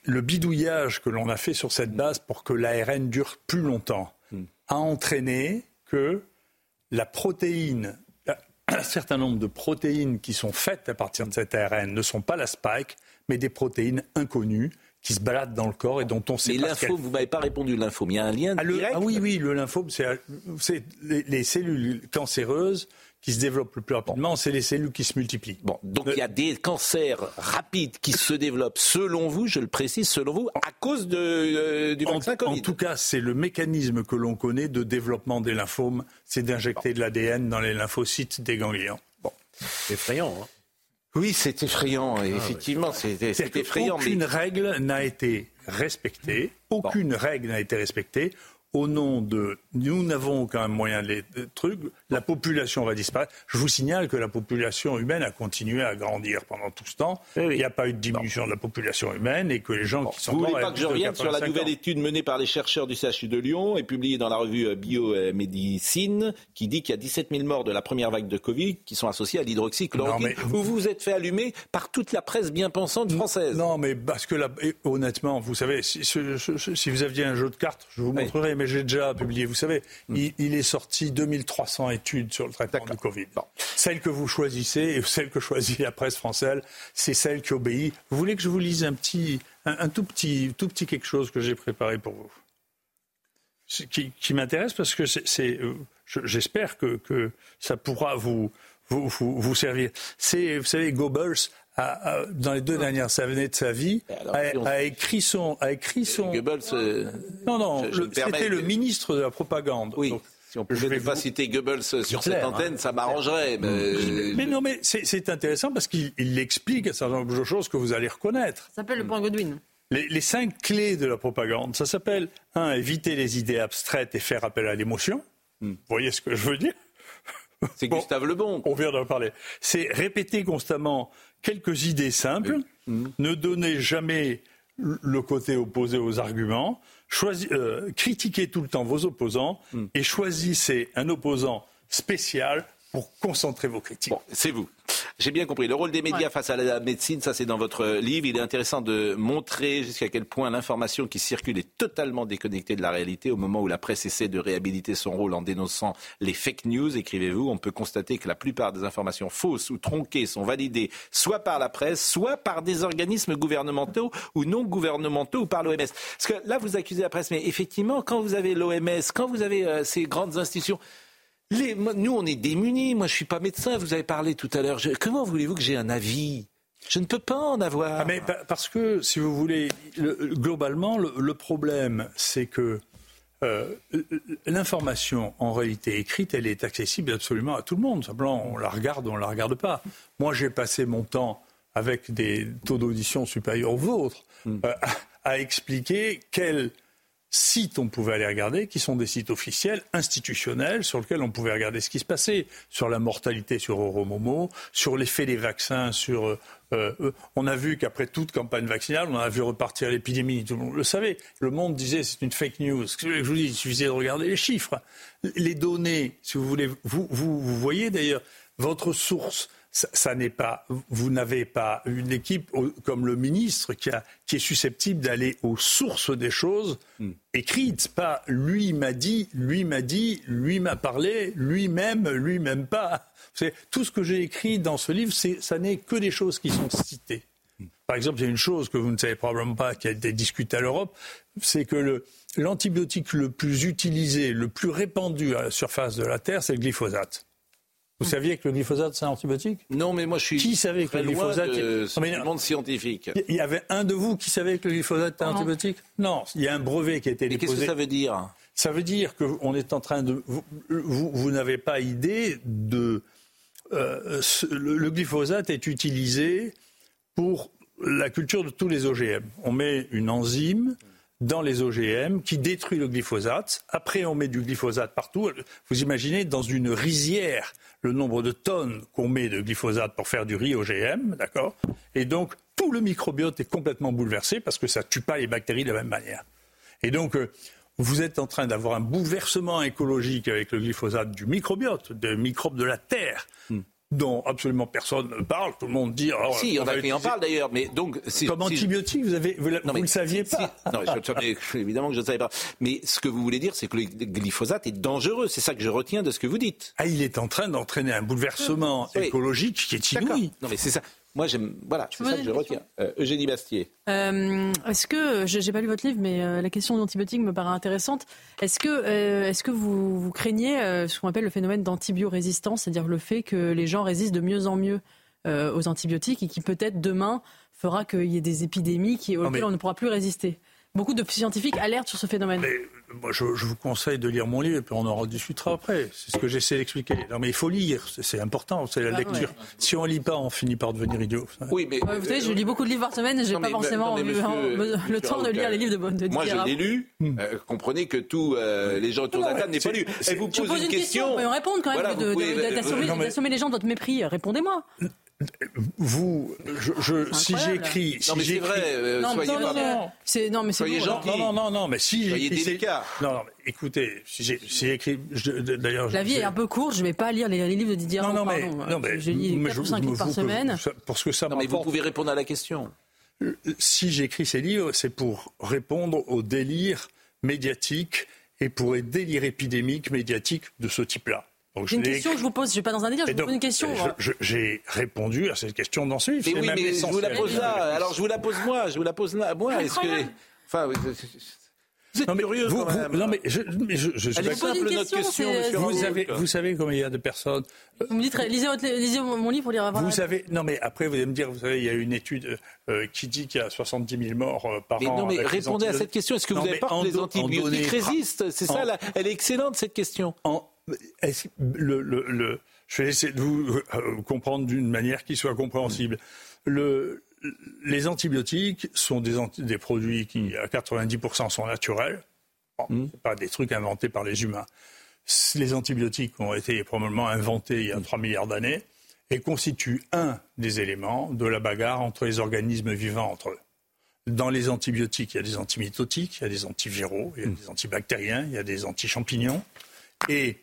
le bidouillage que l'on a fait sur cette base pour que l'ARN dure plus longtemps hmm. a entraîné que la protéine, un certain nombre de protéines qui sont faites à partir de cet ARN ne sont pas la spike, mais des protéines inconnues qui se baladent dans le corps et dont on sait mais pas. lymphome, vous m'avez pas répondu lymphome. Il y a un lien ah, direct. ah oui, oui, le lymphome, c'est les, cellules cancéreuses qui se développent le plus rapidement, c'est les cellules qui se multiplient. Bon, donc il y a des cancers rapides qui se développent, selon vous, je le précise, selon vous, à cause de, euh, du vaccin en, Covid. En tout cas, c'est le mécanisme que l'on connaît de développement des lymphomes, c'est d'injecter de l'ADN dans les lymphocytes des ganglions. Bon, effrayant. Hein oui, c'est effrayant, ah, effectivement, c'est effrayant. Aucune règle n'a été respectée, aucune règle n'a été respectée au nom de nous n'avons aucun moyen de les trucs, la population va disparaître. Je vous signale que la population humaine a continué à grandir pendant tout ce temps. Eh Il n'y a pas eu de diminution de la population humaine et que les gens qui sont Vous voulez pas que je revienne sur la nouvelle étude menée par les chercheurs du CHU de Lyon et publiée dans la revue Biomédecine qui dit qu'il y a 17 000 morts de la première vague de Covid qui sont associés à l'hydroxychloroquine. Vous vous êtes fait allumer par toute la presse bien pensante française. Non, mais parce que là, honnêtement, vous savez, si, si, vous aviez un jeu de cartes, je vous montrerai, mais j'ai déjà publié. Vous savez, mm. il, est sorti 2300 études sur le traitement du Covid. Celle que vous choisissez et celle que choisit la presse française, c'est celle qui obéit. Vous voulez que je vous lise un petit, un, tout petit, tout petit quelque chose que j'ai préparé pour vous, qui, m'intéresse parce que c'est, euh, j'espère que, que, ça pourra vous, vous, vous, servir. C'est, vous savez, Goebbels dans les deux dernières années de sa vie, a, écrit son, a écrit son. Goebbels. Euh, non, non, c'était le ministre de la propagande. Oui. Si on pouvait pas citer Goebbels sur cette hein. antenne, ça m'arrangerait. Mais... mais... non, mais c'est intéressant parce qu'il explique un certain nombre de choses que vous allez reconnaître. Ça s'appelle le point Godwin. Les, les, cinq clés de la propagande, ça s'appelle un, éviter les idées abstraites et faire appel à l'émotion. Hmm. Vous voyez ce que je veux dire? C'est Gustave Le Bon. On vient d'en parler. C'est répéter constamment quelques idées simples. Mm. Ne donnez jamais le côté opposé aux arguments. Euh, critiquez tout le temps vos opposants mm. et choisissez un opposant spécial pour concentrer vos critiques. Bon, c'est vous. J'ai bien compris. Le rôle des médias face à la médecine, ça c'est dans votre livre. Il est intéressant de montrer jusqu'à quel point l'information qui circule est totalement déconnectée de la réalité. Au moment où la presse essaie de réhabiliter son rôle en dénonçant les fake news, écrivez-vous, on peut constater que la plupart des informations fausses ou tronquées sont validées soit par la presse, soit par des organismes gouvernementaux ou non gouvernementaux ou par l'OMS. Parce que là, vous accusez la presse, mais effectivement, quand vous avez l'OMS, quand vous avez euh, ces grandes institutions, nous, on est démunis. Moi, je suis pas médecin. Vous avez parlé tout à l'heure. comment voulez-vous que j'ai un avis? Je ne peux pas en avoir. Ah, mais parce que, si vous voulez, globalement, le, problème, c'est que euh, l'information, en réalité écrite, elle est accessible absolument à tout le monde. Simplement, on la regarde ou on la regarde pas. Moi, j'ai passé mon temps avec des taux d'audition supérieurs aux vôtres hmm. euh, à, expliquer quelle sites on pouvait aller regarder, qui sont des sites officiels, institutionnels, sur lesquels on pouvait regarder ce qui se passait, sur la mortalité sur Euromomo, sur l'effet des vaccins, sur... Euh, euh, on a vu qu'après toute campagne vaccinale, on a vu repartir l'épidémie, tout le monde le savait. Le monde disait c'est une fake news. Je vous dis, il suffisait de regarder les chiffres. Les données, si vous voulez, vous, vous voyez d'ailleurs, votre source ça, n'est pas, vous n'avez pas une équipe comme le ministre qui, est susceptible d'aller aux sources des choses hmm. écrites. Pas lui m'a dit, lui m'a dit, lui m'a parlé, lui-même, lui-même pas. C'est tout ce que j'ai écrit dans ce livre, ça n'est que des choses qui sont citées. Hmm. Par exemple, il y a une chose que vous ne savez probablement pas, qui a été discutée à l'Europe, c'est que l'antibiotique le plus utilisé, le plus répandu à la surface de la Terre, c'est le glyphosate. Vous saviez que le glyphosate, c'est un antibiotique Non, mais moi je suis. Qui savait que le glyphosate. De monde scientifique. Il y avait un de vous qui savait que le glyphosate était un antibiotique Non, il y a un brevet qui a été déposé. qu'est-ce que ça veut dire Ça veut dire qu'on est en train de. Vous, n'avez pas idée de. Euh, le, glyphosate est utilisé pour la culture de tous les OGM. On met une enzyme dans les OGM qui détruit le glyphosate. Après, on met du glyphosate partout. Vous imaginez dans une rizière le nombre de tonnes qu'on met de glyphosate pour faire du riz OGM, d'accord? Et donc, tout le microbiote est complètement bouleversé parce que ça ne tue pas les bactéries de la même manière. Et donc, euh, vous êtes en train d'avoir un bouleversement écologique avec le glyphosate du microbiote, des microbes de la terre. Hmm dont absolument personne ne parle. Tout le monde dit. Alors, si, on, a qui en parle d'ailleurs, mais donc. Comme antibiotique, vous avez, vous, ne le saviez pas. non, évidemment que je ne savais pas. Mais ce que vous voulez dire, c'est que le glyphosate est dangereux. C'est ça que je retiens de ce que vous dites. Ah, il est en train d'entraîner un bouleversement écologique qui est inouï. Non, mais c'est ça. Moi, j'aime. Voilà, c'est ça que je retiens. Euh, Eugénie Bastier. Euh, est-ce que. Je n'ai pas lu votre livre, mais euh, la question d'antibiotiques me paraît intéressante. Est-ce que, est-ce que vous, vous craignez ce qu'on appelle le phénomène d'antibiorésistance, c'est-à-dire le fait que les gens résistent de mieux en mieux aux antibiotiques et qui peut-être demain fera qu'il y ait des épidémies qui, auxquelles on ne pourra plus résister? Beaucoup de scientifiques alertent sur ce phénomène. moi, je, vous conseille de lire mon livre et puis on en discutera après. C'est ce que j'essaie d'expliquer. Non, mais il faut lire, c'est important, c'est la ah, lecture. Si on ne lit pas, on finit par devenir idiot. Oui, mais vous savez, je lis beaucoup de livres par semaine, j'ai pas forcément le temps de lire les livres de, de Moi, je l'ai lu. Euh, comprenez que tous euh, les gens autour de la table n'aient pas lu. Et vous posez une question. On répondre quand même, d'assommer les gens de votre mépris. Répondez-moi. Vous, je, si j'écris, non mais c'est vrai, euh, non, soyez non, c'est non mais c'est soyez gentil. Non, non non non mais si j'écris, non non mais écoutez, si j'écris, d'ailleurs, la vie est un peu courte, je vais pas lire les, livres de Didier. Non non mais, non mais je lis 4 ou 5 livres par semaine. Parce que ça. Non mais vous pouvez répondre à la question. Si j'écris ces livres, c'est pour répondre au délire médiatique et pour les délires épidémiques médiatiques de ce type-là. J'ai une question que je vous pose, je ne suis pas dans un délire, je vous pose une question. J'ai répondu à cette question dans ce livre. Mais oui, mais je vous la pose là. Alors je vous la pose moi, je vous la pose là. Moi, est-ce que. Enfin, vous êtes curieux vous, quand même. non, mais je, mais je, je, je simple notre question, monsieur vous, avez, vous savez combien il y a de personnes. Vous me dites, lisez, votre, lisez mon livre pour lire avant. Vous savez, non, mais après, vous allez me dire, vous savez, il y a une étude euh, qui dit qu'il y a 70 000 morts euh, par mais an. Non, mais répondez à cette question. Est-ce que vous n'avez pas que les antibiotiques résistent C'est ça, là, elle est excellente, cette question. En, le, le, je vais essayer de vous euh, comprendre d'une manière qui soit compréhensible. Le, les antibiotiques sont des, des, produits qui, à 90%, sont naturels. Bon, mm. pas des trucs inventés par les humains. Les antibiotiques ont été probablement inventés il y a 3 milliards d'années et constituent un des éléments de la bagarre entre les organismes vivants entre eux. Dans les antibiotiques, il y a des antimitotiques, il y a des antiviraux, il y a mm. des antibactériens, il y a des antichampignons. Et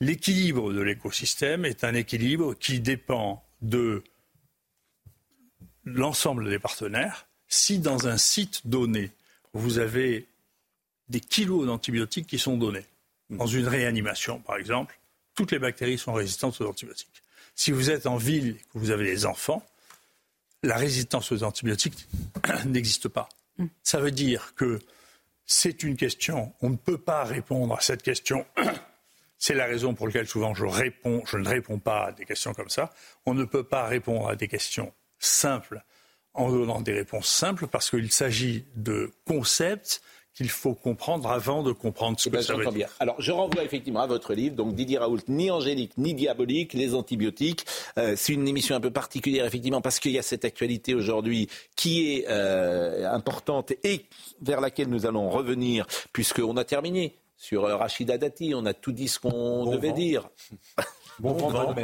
L'équilibre de l'écosystème est un équilibre qui dépend de l'ensemble des partenaires. Si dans un site donné, vous avez des kilos d'antibiotiques qui sont donnés, dans une réanimation par exemple, toutes les bactéries sont résistantes aux antibiotiques. Si vous êtes en ville et que vous avez des enfants, la résistance aux antibiotiques n'existe pas. Ça veut dire que c'est une question, on ne peut pas répondre à cette question c'est la raison pour laquelle souvent je réponds, je ne réponds pas à des questions comme ça. On ne peut pas répondre à des questions simples en donnant des réponses simples parce qu'il s'agit de concepts qu'il faut comprendre avant de comprendre ce Eh que ben, ça veut dire. bien. Alors, je renvoie effectivement à votre livre, donc Didier Raoult, ni angélique, ni diabolique, les antibiotiques. Euh, c'est une émission un peu particulière, effectivement, parce qu'il y a cette actualité aujourd'hui qui est euh, importante et vers laquelle nous allons revenir, puisqu'on a terminé sur euh, Rachida Dati, on a tout dit ce qu'on devait vent. dire. Bon vent,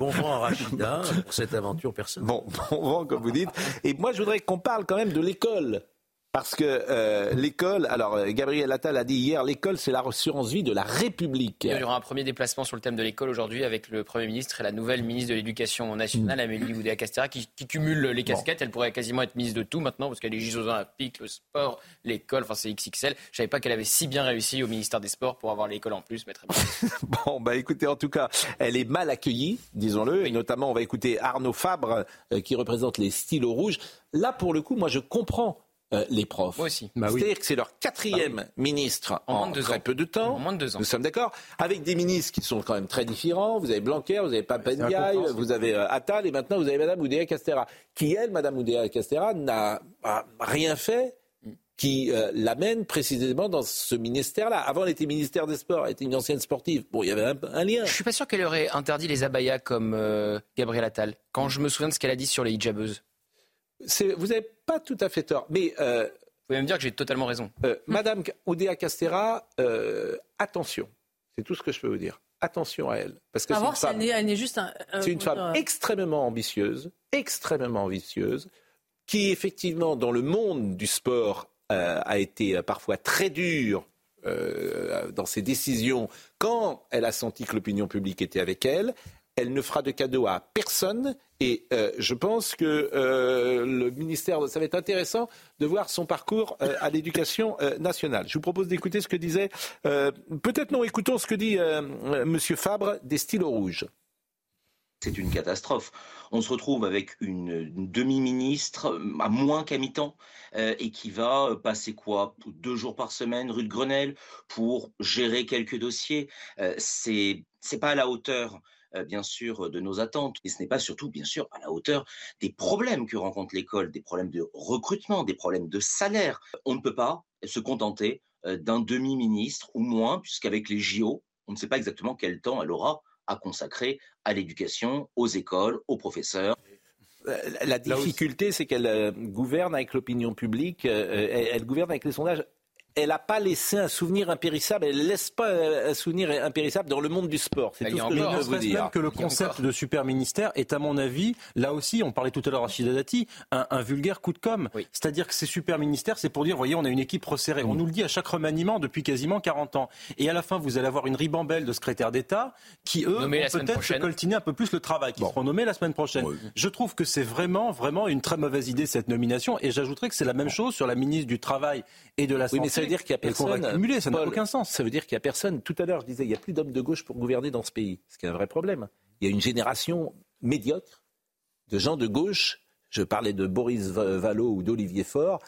bon vent à Rachida pour cette aventure personnelle. Bon, bon vent, comme vous dites. Et moi, je voudrais qu'on parle quand même de l'école. Parce que euh, l'école, alors euh, Gabriel Attal a dit hier, l'école c'est la vie de la République. Il y aura un premier déplacement sur le thème de l'école aujourd'hui avec le Premier ministre et la nouvelle ministre de l'Éducation nationale, Amélie Oudéa-Castéra, qui, qui cumule les casquettes. Elle pourrait quasiment être ministre de tout maintenant, parce qu'elle est les Jeux Olympiques, le sport, l'école, enfin c'est XXL. Je savais pas qu'elle avait si bien réussi au ministère des Sports pour avoir l'école en plus, mais très bien. Bon, bah écoutez, en tout cas, elle est mal accueillie, disons-le, et notamment on va écouter Arnaud Fabre euh, qui représente les stylos rouges. Là, pour le coup, moi je comprends. Euh, les profs. Moi aussi. Bah C'est-à-dire que c'est leur quatrième ministre en, moins de deux très ans. peu de temps. En moins de deux ans. Nous sommes d'accord. Avec des ministres qui sont quand même très différents. Vous avez Blanquer, vous avez Papendiaï, vous avez euh, Attal et maintenant vous avez Madame Oudéa Castera. Qui, elle, Madame Oudéa Castera, n'a rien fait qui euh, l'amène précisément dans ce ministère-là. Avant, elle était ministère des Sports, elle était une ancienne sportive. Bon, il y avait un, un lien. Je suis pas sûr qu'elle aurait interdit les abayas comme euh, Gabriel Attal. Quand je me souviens de ce qu'elle a dit sur les hijabeuses. Vous n'avez pas tout à fait tort. Mais euh, Vous pouvez même dire que j'ai totalement raison. Euh, Madame Oudéa Castera, euh, attention. C'est tout ce que je peux vous dire. Attention à elle. Parce que c'est une elle femme, elle juste un. c'est une femme extrêmement ambitieuse, extrêmement ambitieuse, qui effectivement, dans le monde du sport, euh, a été parfois très dure euh, dans ses décisions quand elle a senti que l'opinion publique était avec elle. Elle ne fera de cadeau à personne et euh, je pense que euh, le ministère, ça va être intéressant de voir son parcours euh, à l'éducation nationale. Je vous propose d'écouter ce que disait, peut-être non, écoutons ce que dit Monsieur Fabre des stylos rouges. C'est une catastrophe. On se retrouve avec une, demi-ministre à moins qu'à mi-temps et qui va passer quoi? Deux jours par semaine rue de Grenelle pour gérer quelques dossiers. Euh, c'est pas à la hauteur. Euh, bien sûr, de nos attentes, et ce n'est pas surtout, bien sûr, à la hauteur des problèmes que rencontre l'école, des problèmes de recrutement, des problèmes de salaire. On ne peut pas se contenter euh, d'un demi-ministre ou moins, puisqu'avec les JO, on ne sait pas exactement quel temps elle aura à consacrer à l'éducation, aux écoles, aux professeurs. Euh, La difficulté, c'est qu'elle euh, gouverne avec l'opinion publique, euh, elle gouverne avec les sondages. Elle n'a pas laissé un souvenir impérissable, elle ne laisse pas euh, un souvenir impérissable dans le monde du sport. C'est tout ce que je ne vous dire. même que le concept de super ministère est, à mon avis, là aussi, on parlait tout à l'heure Rachida Dati, un, un vulgaire coup de com. C'est-à-dire que ces super ministères, c'est pour dire, voyez, on a une équipe resserrée. On nous le dit à chaque remaniement depuis quasiment 40 ans. Et à la fin, vous allez avoir une ribambelle de secrétaires d'État qui, eux, vont peut-être se coltiner un peu plus le travail, qui seront nommés la semaine prochaine. Je trouve que c'est vraiment, vraiment une très mauvaise idée, cette nomination. Et j'ajouterais que c'est la même chose sur la ministre du Travail et de la Santé. Oui, veut dire qu'il n'y a personne. cumuler, ça n'a aucun sens. Ça veut dire qu'il n'y a personne. Tout à l'heure, je disais, il n'y a plus d'hommes de gauche pour gouverner dans ce pays. Ce qui est un vrai problème. Il y a une génération médiocre de gens de gauche. Je parlais de Boris Va- Vallaud ou d'Olivier Faure.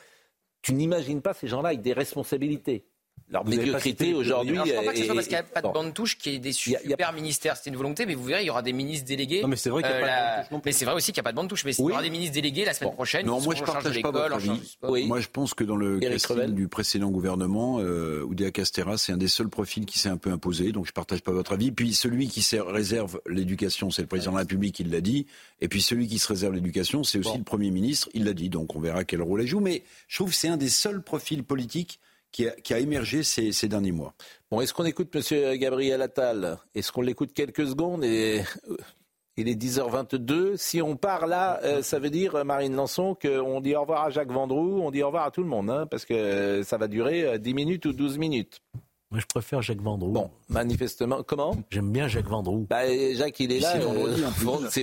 Tu n'imagines pas ces gens-là avec des responsabilités. Leur médiocrité aujourd'hui. Je ne crois pas que ce soit parce qu'il n'y a pas de bon. bande touche qui est des super ministères. C'était une volonté, mais vous verrez, il y aura des ministres délégués. Non, mais c'est vrai qu'il y a pas de bande touche. Mais c'est vrai aussi qu'il n'y a pas de bande touche. Mais il y aura des ministres délégués la semaine prochaine. Non, moi je de partage pas votre avis. Moi je pense que dans le casting du précédent gouvernement, euh, Oudéa Castera, c'est un des seuls profils qui s'est un peu imposé, donc je partage pas votre avis. Puis celui qui se réserve l'éducation, c'est le président de la République, il l'a dit. Et puis celui qui se réserve l'éducation, c'est aussi le Premier ministre, il l'a dit. Donc on verra quel rôle elle joue. Mais je trouve que c'est un des seuls profils politiques qui a, émergé ces, derniers mois. Bon, est-ce qu'on écoute M. Gabriel Attal? Est-ce qu'on l'écoute quelques secondes euh, Il est 10h22. Si on part là, euh, ça veut dire, euh, Marine Lançon, qu'on dit au revoir à Jacques Vendroux, on dit au revoir à tout le monde, hein, parce que ça va durer euh, 10 minutes ou 12 minutes. Moi, je préfère Jacques Vendroux. Bon, manifestement, comment? J'aime bien Jacques Vendroux. bah, Jacques, il est là. C'est vendredi, euh,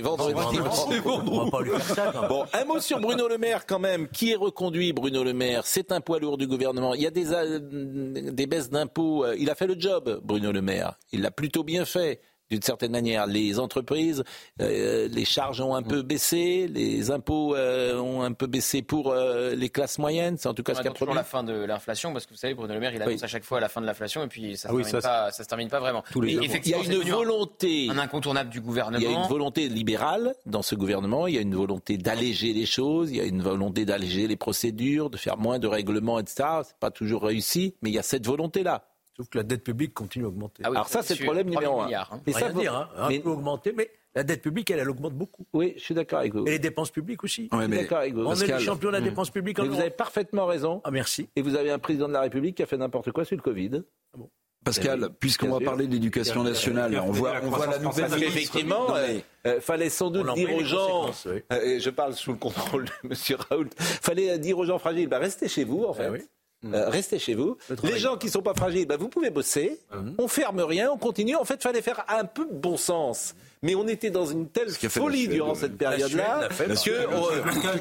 vendredi. Vendredi. On va pas lui faire ça, quand même. Bon, un mot sur Bruno Le Maire quand même. Qui est reconduit, Bruno Le Maire? C'est un poids lourd du gouvernement. Il y a des, euh, des baisses d'impôts. Euh, Il a fait le job, Bruno Le Maire. Il l'a plutôt bien fait. D'une certaine manière. Les entreprises, euh, les charges ont un peu baissé, les impôts euh, ont un peu baissé pour euh, les classes moyennes. C'est en tout cas ce qu'a toujours la fin de l'inflation, parce que vous savez, Bruno Le Maire, il annonce à chaque fois la fin de l'inflation, et puis ça ne ah se, ça se termine pas vraiment. il y a une volonté, un incontournable du gouvernement. Il y a une volonté libérale dans ce gouvernement. Il y a une volonté d'alléger les choses. Il y a une volonté d'alléger les procédures, de faire moins de règlements, etc. C'est pas toujours réussi, mais il y a cette volonté-là. Sauf que la dette publique continue à augmenter. Ah Alors ça, c'est le problème numéro un. Milliards, hein. ça, dire, hein, un peu augmenter, mais la dette publique, elle, elle augmente beaucoup. Oui, je suis d'accord avec vous. Et les dépenses publiques aussi. je suis d'accord avec vous. On est les champions de la hmm. dépense publique en mais Vous avez parfaitement raison. Ah, merci. Et vous avez un président de la République qui a fait n'importe quoi sur le Covid. Ah bon. Pascal, puisqu'on va parler de l'éducation nationale, on voit, on voit la nouvelle. Il euh, euh, fallait sans doute dire aux gens, euh, je parle sous le contrôle de M. Raoult, fallait dire aux gens fragiles, bah, restez chez vous en fait. Restez chez vous. Les gens qui ne sont pas fragiles, bah, vous pouvez bosser. Hum. On ferme rien, on continue. En fait, il fallait faire un peu de bon sens mais on était dans une telle folie durant cette période-là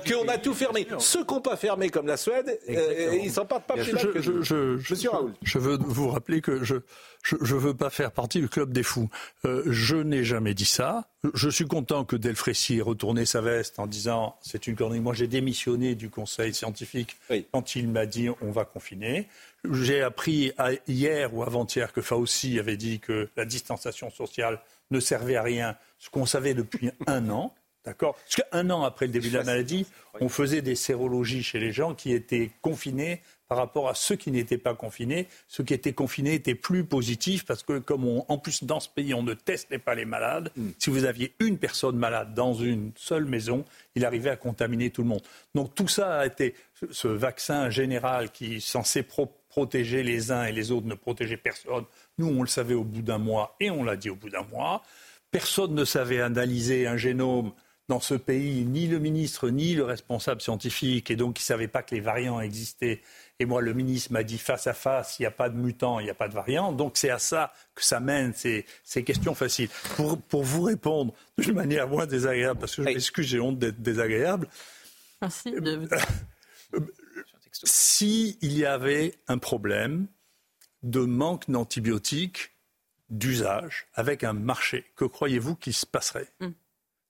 qu'on a tout fermé. Ceux qui n'ont pas fermé comme la Suède, euh, ils s'en partent pas plus je, je, je, Monsieur Raoul. Je veux vous rappeler que je je ne veux pas faire partie du club des fous. Euh, je n'ai jamais dit ça. Je suis content que Delfrécy ait retourné sa veste en disant c'est une connerie. Moi, j'ai démissionné du conseil scientifique quand il m'a dit on va confiner. J'ai appris hier ou avant-hier que Fauci avait dit que la distanciation sociale ne servait à rien, ce qu'on savait depuis un an. D'accord? Parce qu'un an après le début de la maladie, on faisait des sérologies chez les gens qui étaient confinés par rapport à ceux qui n'étaient pas confinés. Ceux qui étaient confinés étaient plus positifs parce que, comme en plus dans ce pays, on ne testait pas les malades, mm. si vous aviez une personne malade dans une seule maison, il arrivait à contaminer tout le monde. Donc tout ça a été, ce vaccin général qui est censé protéger les uns et les autres, ne protégeait personne, nous, on le savait au bout d'un mois et on l'a dit au bout d'un mois. Personne ne savait analyser un génome dans ce pays, ni le ministre, ni le responsable scientifique, et donc ils ne savaient pas que les variants existaient. Et moi, le ministre m'a dit face à face, il n'y a pas de mutants, il n'y a pas de variants. Donc c'est à ça que ça mène ces, questions faciles. Pour, vous répondre d'une manière moins désagréable, parce que je m'excuse, j'ai honte d'être désagréable. Merci. S'il y avait un problème, de manque d'antibiotiques d'usage avec un marché. Que croyez-vous qu'il se passerait mm.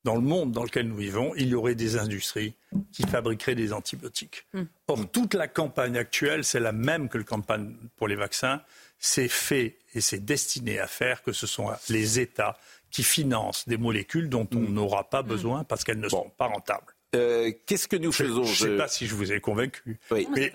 Dans le monde dans lequel nous vivons, il y aurait des industries qui fabriqueraient des antibiotiques. Mm. Or, toute la campagne actuelle, c'est la même que la campagne pour les vaccins. C'est fait et c'est destiné à faire que ce sont les États qui financent des molécules dont on mm. n'aura pas besoin parce qu'elles ne sont pas rentables. Euh, qu'est-ce que nous faisons Je ne sais pas si je vous ai convaincu. Oui. Mais,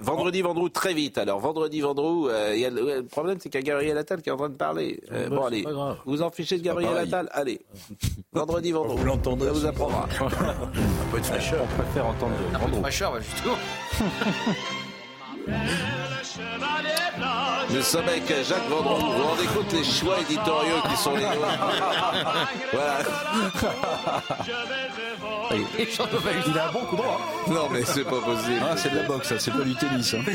vendredi, vendredi, très vite. Alors, vendredi, vendredi, euh, le problème, c'est qu'il y a Gabriel Attal qui est en train de parler. Euh, bon, allez, vous en fichez de Gabriel Attal? Allez, vendredi, vendredi. Vous l'entendrez. Ça vous apprendra. un peu de fraîcheur. On préfère entendre Un peu de fraîcheur, bah, justement. Nous sommes avec Jacques Vendroux. Vous vous rendez compte les choix éditoriaux qui sont les nôtres Voilà. Il a un bon coup droit. Non, mais c'est pas possible. Ah, c'est de la boxe, c'est pas du tennis. Hein.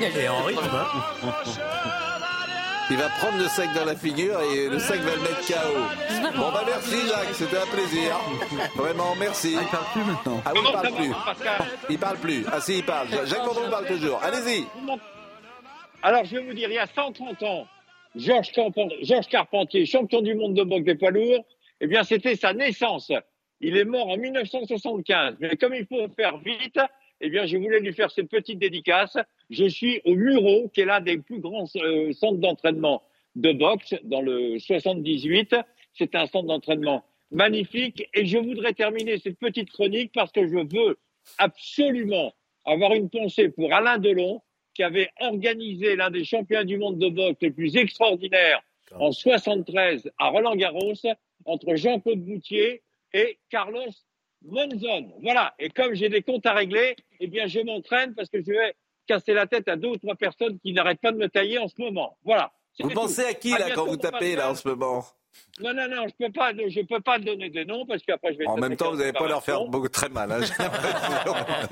Et en rythme. Hein. Il va prendre le sac dans la figure et le sac va le mettre KO. Bon bah merci Jacques, c'était un plaisir. Vraiment merci. Ah, il parle plus maintenant. Ah oui, il parle plus. Il parle plus. Ah si, il parle. Jacques Bourdon parle toujours. Allez-y. Alors je vais vous dire, il y a 130 ans, Georges Carpentier, champion du monde de boxe des poids lourds, eh bien c'était sa naissance. Il est mort en 1975. Mais comme il faut faire vite, eh bien, je voulais lui faire cette petite dédicace. Je suis au Muro, qui est l'un des plus grands euh, centres d'entraînement de boxe dans le 78. C'est un centre d'entraînement magnifique. Et je voudrais terminer cette petite chronique parce que je veux absolument avoir une pensée pour Alain Delon, qui avait organisé l'un des champions du monde de boxe les plus extraordinaires en 73 à Roland-Garros entre Jean-Claude Boutier et Carlos Monzon. Voilà. Et comme j'ai des comptes à régler, eh bien, je m'entraîne parce que je vais casser la tête à deux ou trois personnes qui n'arrêtent pas de me tailler en ce moment. Voilà. Vous pensez à qui, là, quand vous tapez, là, en ce moment? Non, non, non, je peux pas, je peux pas donner des noms parce qu'après je vais. En même temps, vous n'allez pas leur faire beaucoup, très mal. Hein, ah,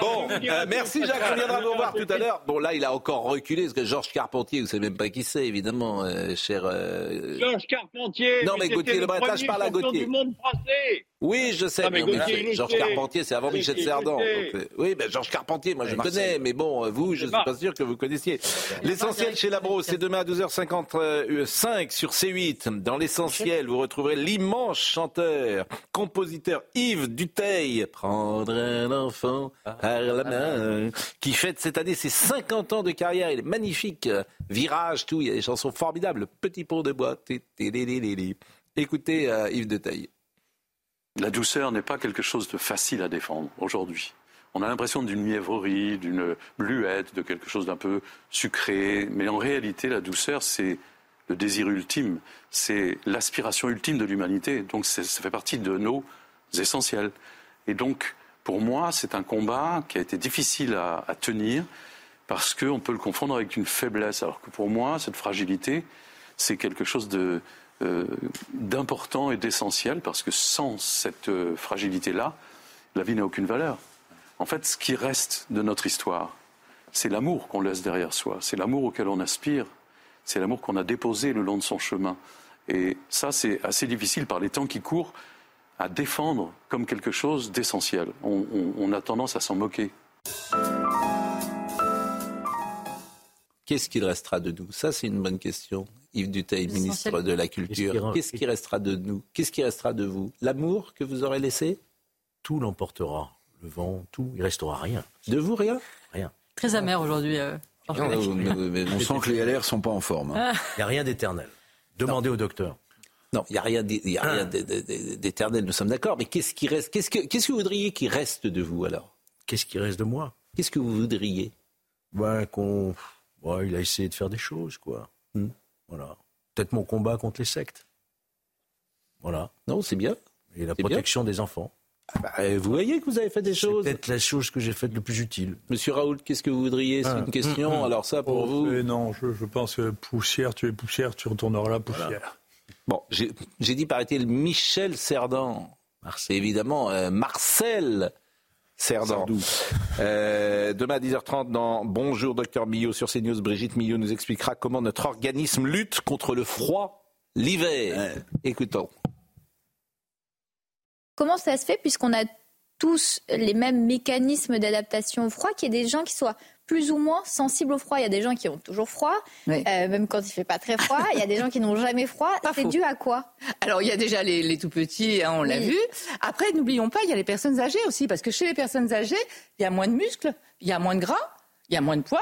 bon, euh, merci Jacques, on viendra vous voir tout à l'heure. Bon, là, il a encore reculé parce que Georges Carpentier, vous savez même pas qui c'est, évidemment, euh, cher. Euh... Georges Carpentier. Non, mais, Gauthier Le Breton, je parle à Gauthier. du monde français. Oui, je sais. Non, mais on Gauthier, Georges. Carpentier, c'est avant Michel Cerdan. donc, euh, oui, ben Georges Carpentier, moi je le connais, mais bon, euh, vous, je ne suis pas sûr que vous connaissiez. L'essentiel chez Labro, c'est demain à 12h55 sur C8. Dans l'essentiel, vous retrouverez l'immense chanteur, compositeur Yves Duteil, prendre un enfant par la main, qui fête cette année ses 50 ans de carrière. Il est magnifique. Virage, tout, il y a des chansons formidables. Le Petit pont de bois. Écoutez euh, Yves Duteil. La douceur n'est pas quelque chose de facile à défendre aujourd'hui. On a l'impression d'une mièvrerie, d'une bluette, de quelque chose d'un peu sucré. Mais en réalité, la douceur, c'est le désir ultime. C'est l'aspiration ultime de l'humanité. Donc ça fait partie de nos essentiels. Et donc, pour moi, c'est un combat qui a été difficile à, à tenir parce qu'on peut le confondre avec une faiblesse. Alors que pour moi, cette fragilité, c'est quelque chose de, d'important et d'essentiel parce que sans cette euh, fragilité-là, la vie n'a aucune valeur. En fait, ce qui reste de notre histoire, c'est l'amour qu'on laisse derrière soi, c'est l'amour auquel on aspire, c'est l'amour qu'on a déposé le long de son chemin. Et ça, c'est assez difficile par les temps qui courent à défendre comme quelque chose d'essentiel. On a tendance à s'en moquer. Qu'est-ce qu'il restera de nous? Ça, c'est une bonne question. Yves Duteil, ministre de la Culture. Qu'est-ce qui restera de nous? Qu'est-ce qui restera de vous? L'amour que vous aurez laissé? Tout l'emportera. Le vent, tout. Il restera rien. De vous, rien? Rien. Très amer aujourd'hui. euh, On sent que les LR sont pas en forme. Ah. Il n'y a rien d'éternel. Demandez au docteur. Non, il n'y a rien d'é- il y a rien d'é- d'é- d'éternel, nous sommes d'accord. Mais qu'est-ce qui reste Qu'est-ce que, vous voudriez qui reste de vous alors? Qu'est-ce qui reste de moi? Qu'est-ce que vous voudriez? Ben, qu'on. Ouais, il a essayé de faire des choses, quoi. Hmm. Voilà. Peut-être mon combat contre les sectes. Voilà. Non, c'est bien. Et la bien. protection des enfants. Bah, euh, Vous voyez que vous avez fait des choses. C'est peut-être la chose que j'ai faite le plus utile. Monsieur Raoult, qu'est-ce que vous voudriez? C'est Ah. une question. Alors ça, pour Oh, vous Non, je, je pense que poussière, tu es poussière, tu retourneras la poussière. Bon, j'ai dit, paraît-il, Michel Cerdan. C'est évidemment euh, Marcel Cerdan. Euh, demain à 10h30 dans Bonjour Docteur Millot sur CNews, Brigitte Millot nous expliquera comment notre organisme lutte contre le froid l'hiver. Écoutons. Comment ça se fait, puisqu'on a tous les mêmes mécanismes d'adaptation au froid, qu'il y ait des gens qui soient plus ou moins sensibles au froid Il y a des gens qui ont toujours froid, euh, même quand il fait pas très froid. Il y a des gens qui n'ont jamais froid. C'est dû à quoi Alors, il y a déjà les, les tout petits, hein, on l'a Oui. vu. Après, n'oublions pas, il y a les personnes âgées aussi, parce que chez les personnes âgées, il y a moins de muscles, il y a moins de gras, il y a moins de poils.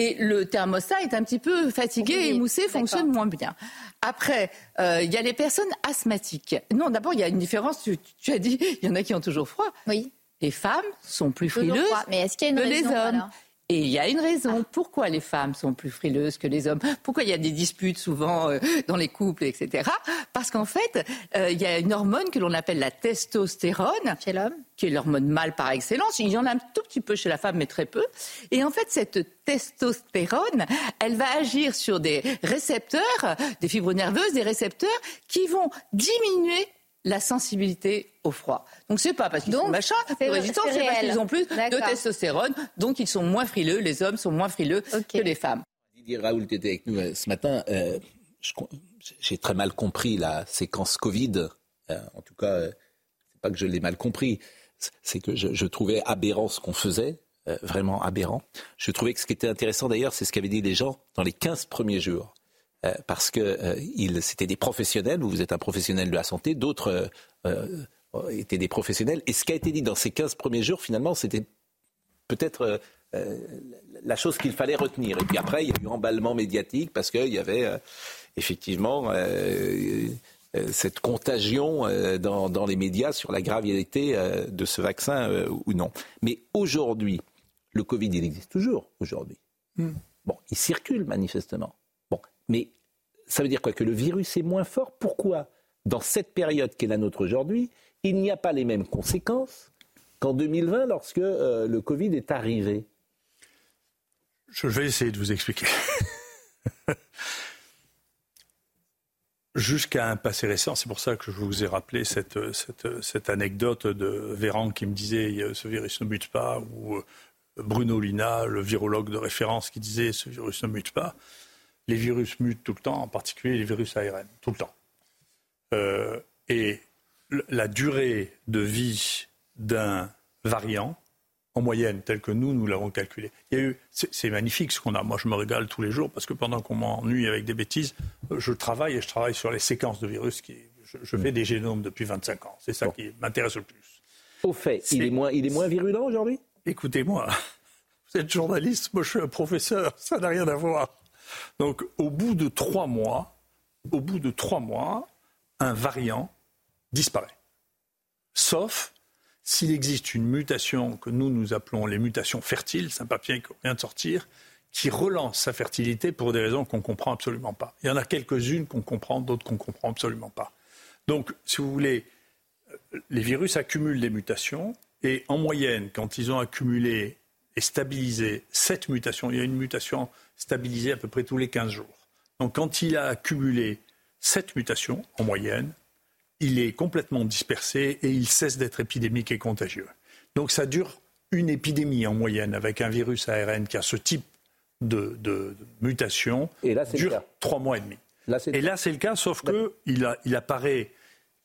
Et le thermostat est un petit peu fatigué Oui, et émoussé, fonctionne moins bien. Après, euh, il y a les personnes asthmatiques. Non, d'abord, il y a une différence. Tu, tu as dit, il y en a qui ont toujours froid. Oui. Les femmes sont plus frileuses. Mais est-ce qu'il y a une que les hommes. alors Et il y a une raison. Pourquoi les femmes sont plus frileuses que les hommes? Pourquoi il y a des disputes souvent euh, dans les couples, etc. Parce qu'en fait, euh, il y a une hormone que l'on appelle la testostérone. Chez l'homme? Qui est l'hormone mâle par excellence. Il y en a un tout petit peu chez la femme, mais très peu. Et en fait, cette testostérone, elle va agir sur des récepteurs, des fibres nerveuses, des récepteurs qui vont diminuer la sensibilité au froid. Donc c'est pas parce qu'ils sont machin, c'est- parce qu'ils ont plus de testostérone, donc ils sont moins frileux, les hommes sont moins frileux que les femmes. Didier Raoult était avec nous euh, ce matin. Euh, J'ai très mal compris la séquence Covid. Euh, en tout cas, euh, c'est pas que je l'ai mal compris. C'est que je, je trouvais aberrant ce qu'on faisait, euh, vraiment aberrant. Je trouvais que ce qui était intéressant d'ailleurs, c'est ce qu'avaient dit les gens dans les 15 premiers jours. Euh, parce que euh, c'était des professionnels, vous êtes un professionnel de la santé, d'autres euh, étaient des professionnels. Et ce qui a été dit dans ces 15 premiers jours, finalement, c'était peut-être la chose qu'il fallait retenir. Et puis après, il y a eu emballement médiatique parce qu'il y avait effectivement cette contagion dans, dans les médias sur la gravité de ce vaccin ou non. Mais aujourd'hui, le Covid, il existe toujours aujourd'hui. Bon, il circule manifestement. Mais ça veut dire quoi? Que le virus est moins fort? Pourquoi? Dans cette période qu'est la nôtre aujourd'hui, il n'y a pas les mêmes conséquences qu'en 2020 lorsque euh, le Covid est arrivé? Je vais essayer de vous expliquer. Jusqu'à un passé récent, c'est pour ça que je vous ai rappelé cette, cette, cette anecdote de Véran qui me disait euh, ce virus ne mute pas, ou euh, Bruno Lina, le virologue de référence, qui disait ce virus ne mute pas. Les virus mutent tout le temps, en particulier les virus ARN, tout le temps. Euh, et la durée de vie d'un variant, en moyenne, tel que nous, nous l'avons calculé. Il y a eu, c'est magnifique ce qu'on a. Moi, je me régale tous les jours parce que pendant qu'on m'ennuie avec des bêtises, je travaille et je travaille sur les séquences de virus. Qui, je, fais des génomes depuis 25 ans. C'est ça qui m'intéresse le plus. Au fait, il est moins, il est moins virulent aujourd'hui? Écoutez-moi, vous êtes journaliste, moi je suis un professeur, ça n'a rien à voir. Donc, au bout de trois mois, un variant disparaît. Sauf s'il existe une mutation que nous, nous appelons les mutations fertiles, c'est un papier qui vient de sortir, qui relance sa fertilité pour des raisons qu'on ne comprend absolument pas. Il y en a quelques-unes qu'on comprend, d'autres qu'on ne comprend absolument pas. Donc, si vous voulez, euh, les virus accumulent des mutations, et en moyenne, quand ils ont accumulé stabilisé cette mutation, il y a une mutation stabilisée à peu près tous les 15 jours. Donc, quand il a accumulé cette mutation, en moyenne, il est complètement dispersé et il cesse d'être épidémique et contagieux. Donc ça dure une épidémie en moyenne avec un virus ARN qui a ce type de, mutation. Et là, dure trois mois et demi. et là, c'est le cas, sauf qu'il il, il apparaît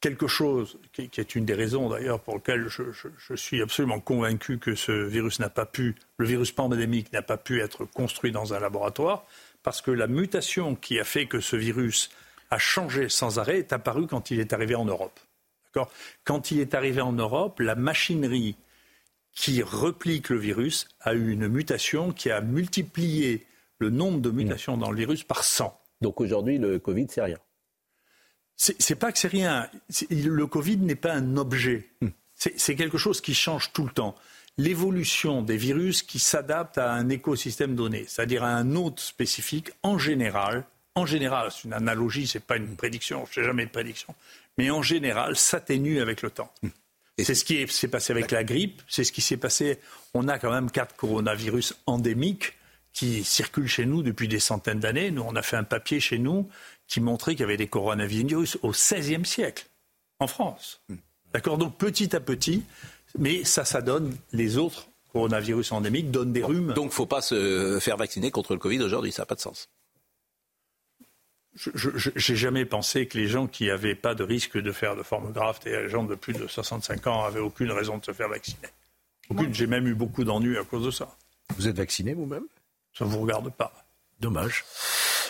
quelque chose qui, est une des raisons d'ailleurs pour lesquelles je, je, suis absolument convaincu que ce virus n'a pas pu, le virus pandémique n'a pas pu être construit dans un laboratoire, parce que la mutation qui a fait que ce virus a changé sans arrêt est apparu quand il est arrivé en Europe. Quand il est arrivé en Europe, la machinerie qui replique le virus a eu une mutation qui a multiplié le nombre de mutations dans le virus par 100. Donc aujourd'hui, le Covid, c'est rien. C'est pas que c'est rien. Le Covid n'est pas un objet. Hmm. C'est quelque chose qui change tout le temps. L'évolution des virus qui s'adaptent à un écosystème donné, c'est-à-dire à un hôte spécifique, en général, en général, c'est une analogie, ce n'est pas une prédiction, je ne fais jamais de prédiction, mais en général, s'atténue avec le temps. Hmm. C'est ce qui s'est passé avec la grippe, c'est ce qui s'est passé. On a quand même quatre coronavirus endémiques qui circulent chez nous depuis des centaines d'années. Nous, on a fait un papier chez nous qui montrait qu'il y avait des coronavirus au XVIe siècle, en France. Hmm. D'accord Donc petit à petit, mais ça, ça donne les autres coronavirus endémiques, donnent des rhumes. Donc il ne faut pas se faire vacciner contre le Covid aujourd'hui, ça n'a pas de sens. Je n'ai jamais pensé que les gens qui n'avaient pas de risque de faire de forme grave, et les gens de plus de 65 ans, avaient aucune raison de se faire vacciner. Aucune. J'ai même eu beaucoup d'ennuis à cause de ça. Vous êtes vacciné vous-même? Ça ne vous regarde pas. Dommage.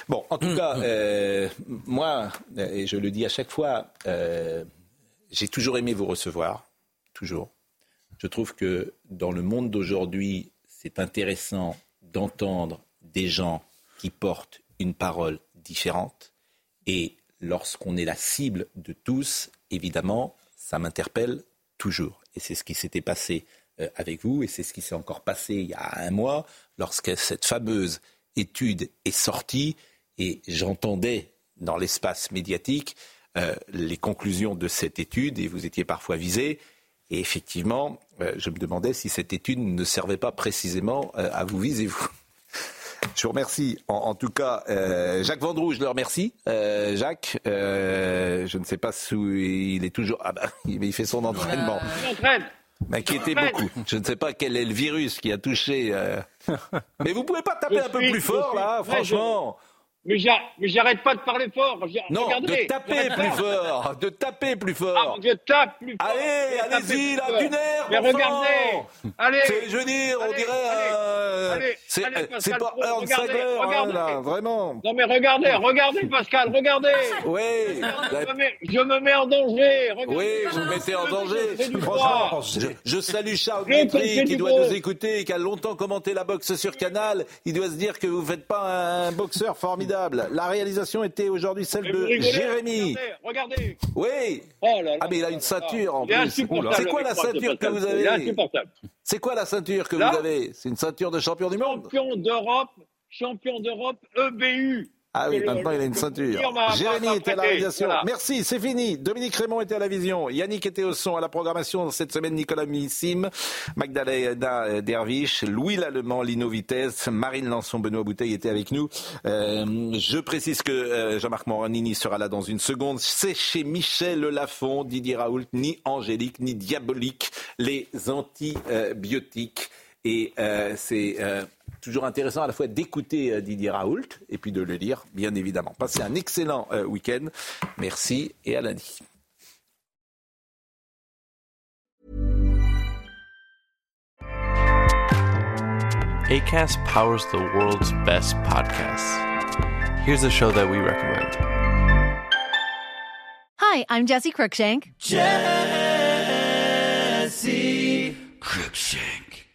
Bon, en tout cas, euh, moi, et je le dis à chaque fois, euh, j'ai toujours aimé vous recevoir, toujours. Je trouve que dans le monde d'aujourd'hui, c'est intéressant d'entendre des gens qui portent une parole différentes. Et lorsqu'on est la cible de tous, évidemment, ça m'interpelle toujours. Et c'est ce qui s'était passé euh, avec vous, et c'est ce qui s'est encore passé il y a un mois, lorsque cette fameuse étude est sortie, et j'entendais dans l'espace médiatique euh, les conclusions de cette étude, et vous étiez parfois visé. Et effectivement, euh, je me demandais si cette étude ne servait pas précisément à vous viser, vous. Je vous remercie. En, tout cas, euh, Jacques Vendroux, je le remercie. Euh, Jacques, euh, je ne sais pas si il est toujours. Ah bah, il fait son entraînement. M'inquiétez beaucoup. Je ne sais pas quel est le virus qui a touché. Mais vous pouvez pas taper un peu plus fort là, franchement. Mais j'arrête pas de parler fort. Non, de taper plus fort. De taper plus fort. Ah, je tape plus fort. Allez, allez-y, la Dunaire. Mais regardez. Allez. Je veux dire, on dirait. Euh, c'est pas Ernst Sagler, hein, là, vraiment. Non, mais regardez, regardez, Pascal, regardez. Oui. Je me mets, en danger. Regardez. Oui, vous me mettez en danger. Franchement, je, salue Charles Guitry qui doit nous écouter et qui a longtemps commenté la boxe sur Canal. Il doit se dire que vous ne faites pas un boxeur formidable. La réalisation était aujourd'hui celle de Jérémy. Regardez, Oui. Oh ah mais il a une ceinture en plus. C'est quoi la ceinture que vous avez C'est quoi la ceinture que vous avez? C'est une ceinture de champion du monde? Champion d'Europe, champion d'Europe EBU. Ah oui, maintenant il a une ceinture. Jérémy était à la réalisation. Merci, c'est fini. Dominique Raymond était à la vision. Yannick était au son, à la programmation cette semaine. Nicolas Missim, Magdalena Derviche, Louis Lallemand, Lino Vitesse, Marine Lançon, Benoît Bouteille étaient avec nous. Euh, je précise que euh, Jean-Marc Moranini sera là dans une seconde. C'est chez Michel Lafont, Didier Raoult, ni angélique, ni diabolique, les antibiotiques. Et euh, c'est toujours intéressant à la fois d'écouter euh, Didier Raoult et puis de le lire, bien évidemment. Passez un excellent euh, week-end. Merci et à lundi. ACAST powers the world's best podcasts. Here's a show that we recommend. Hi, I'm Jesse Cruikshank. Jesse Cruikshank.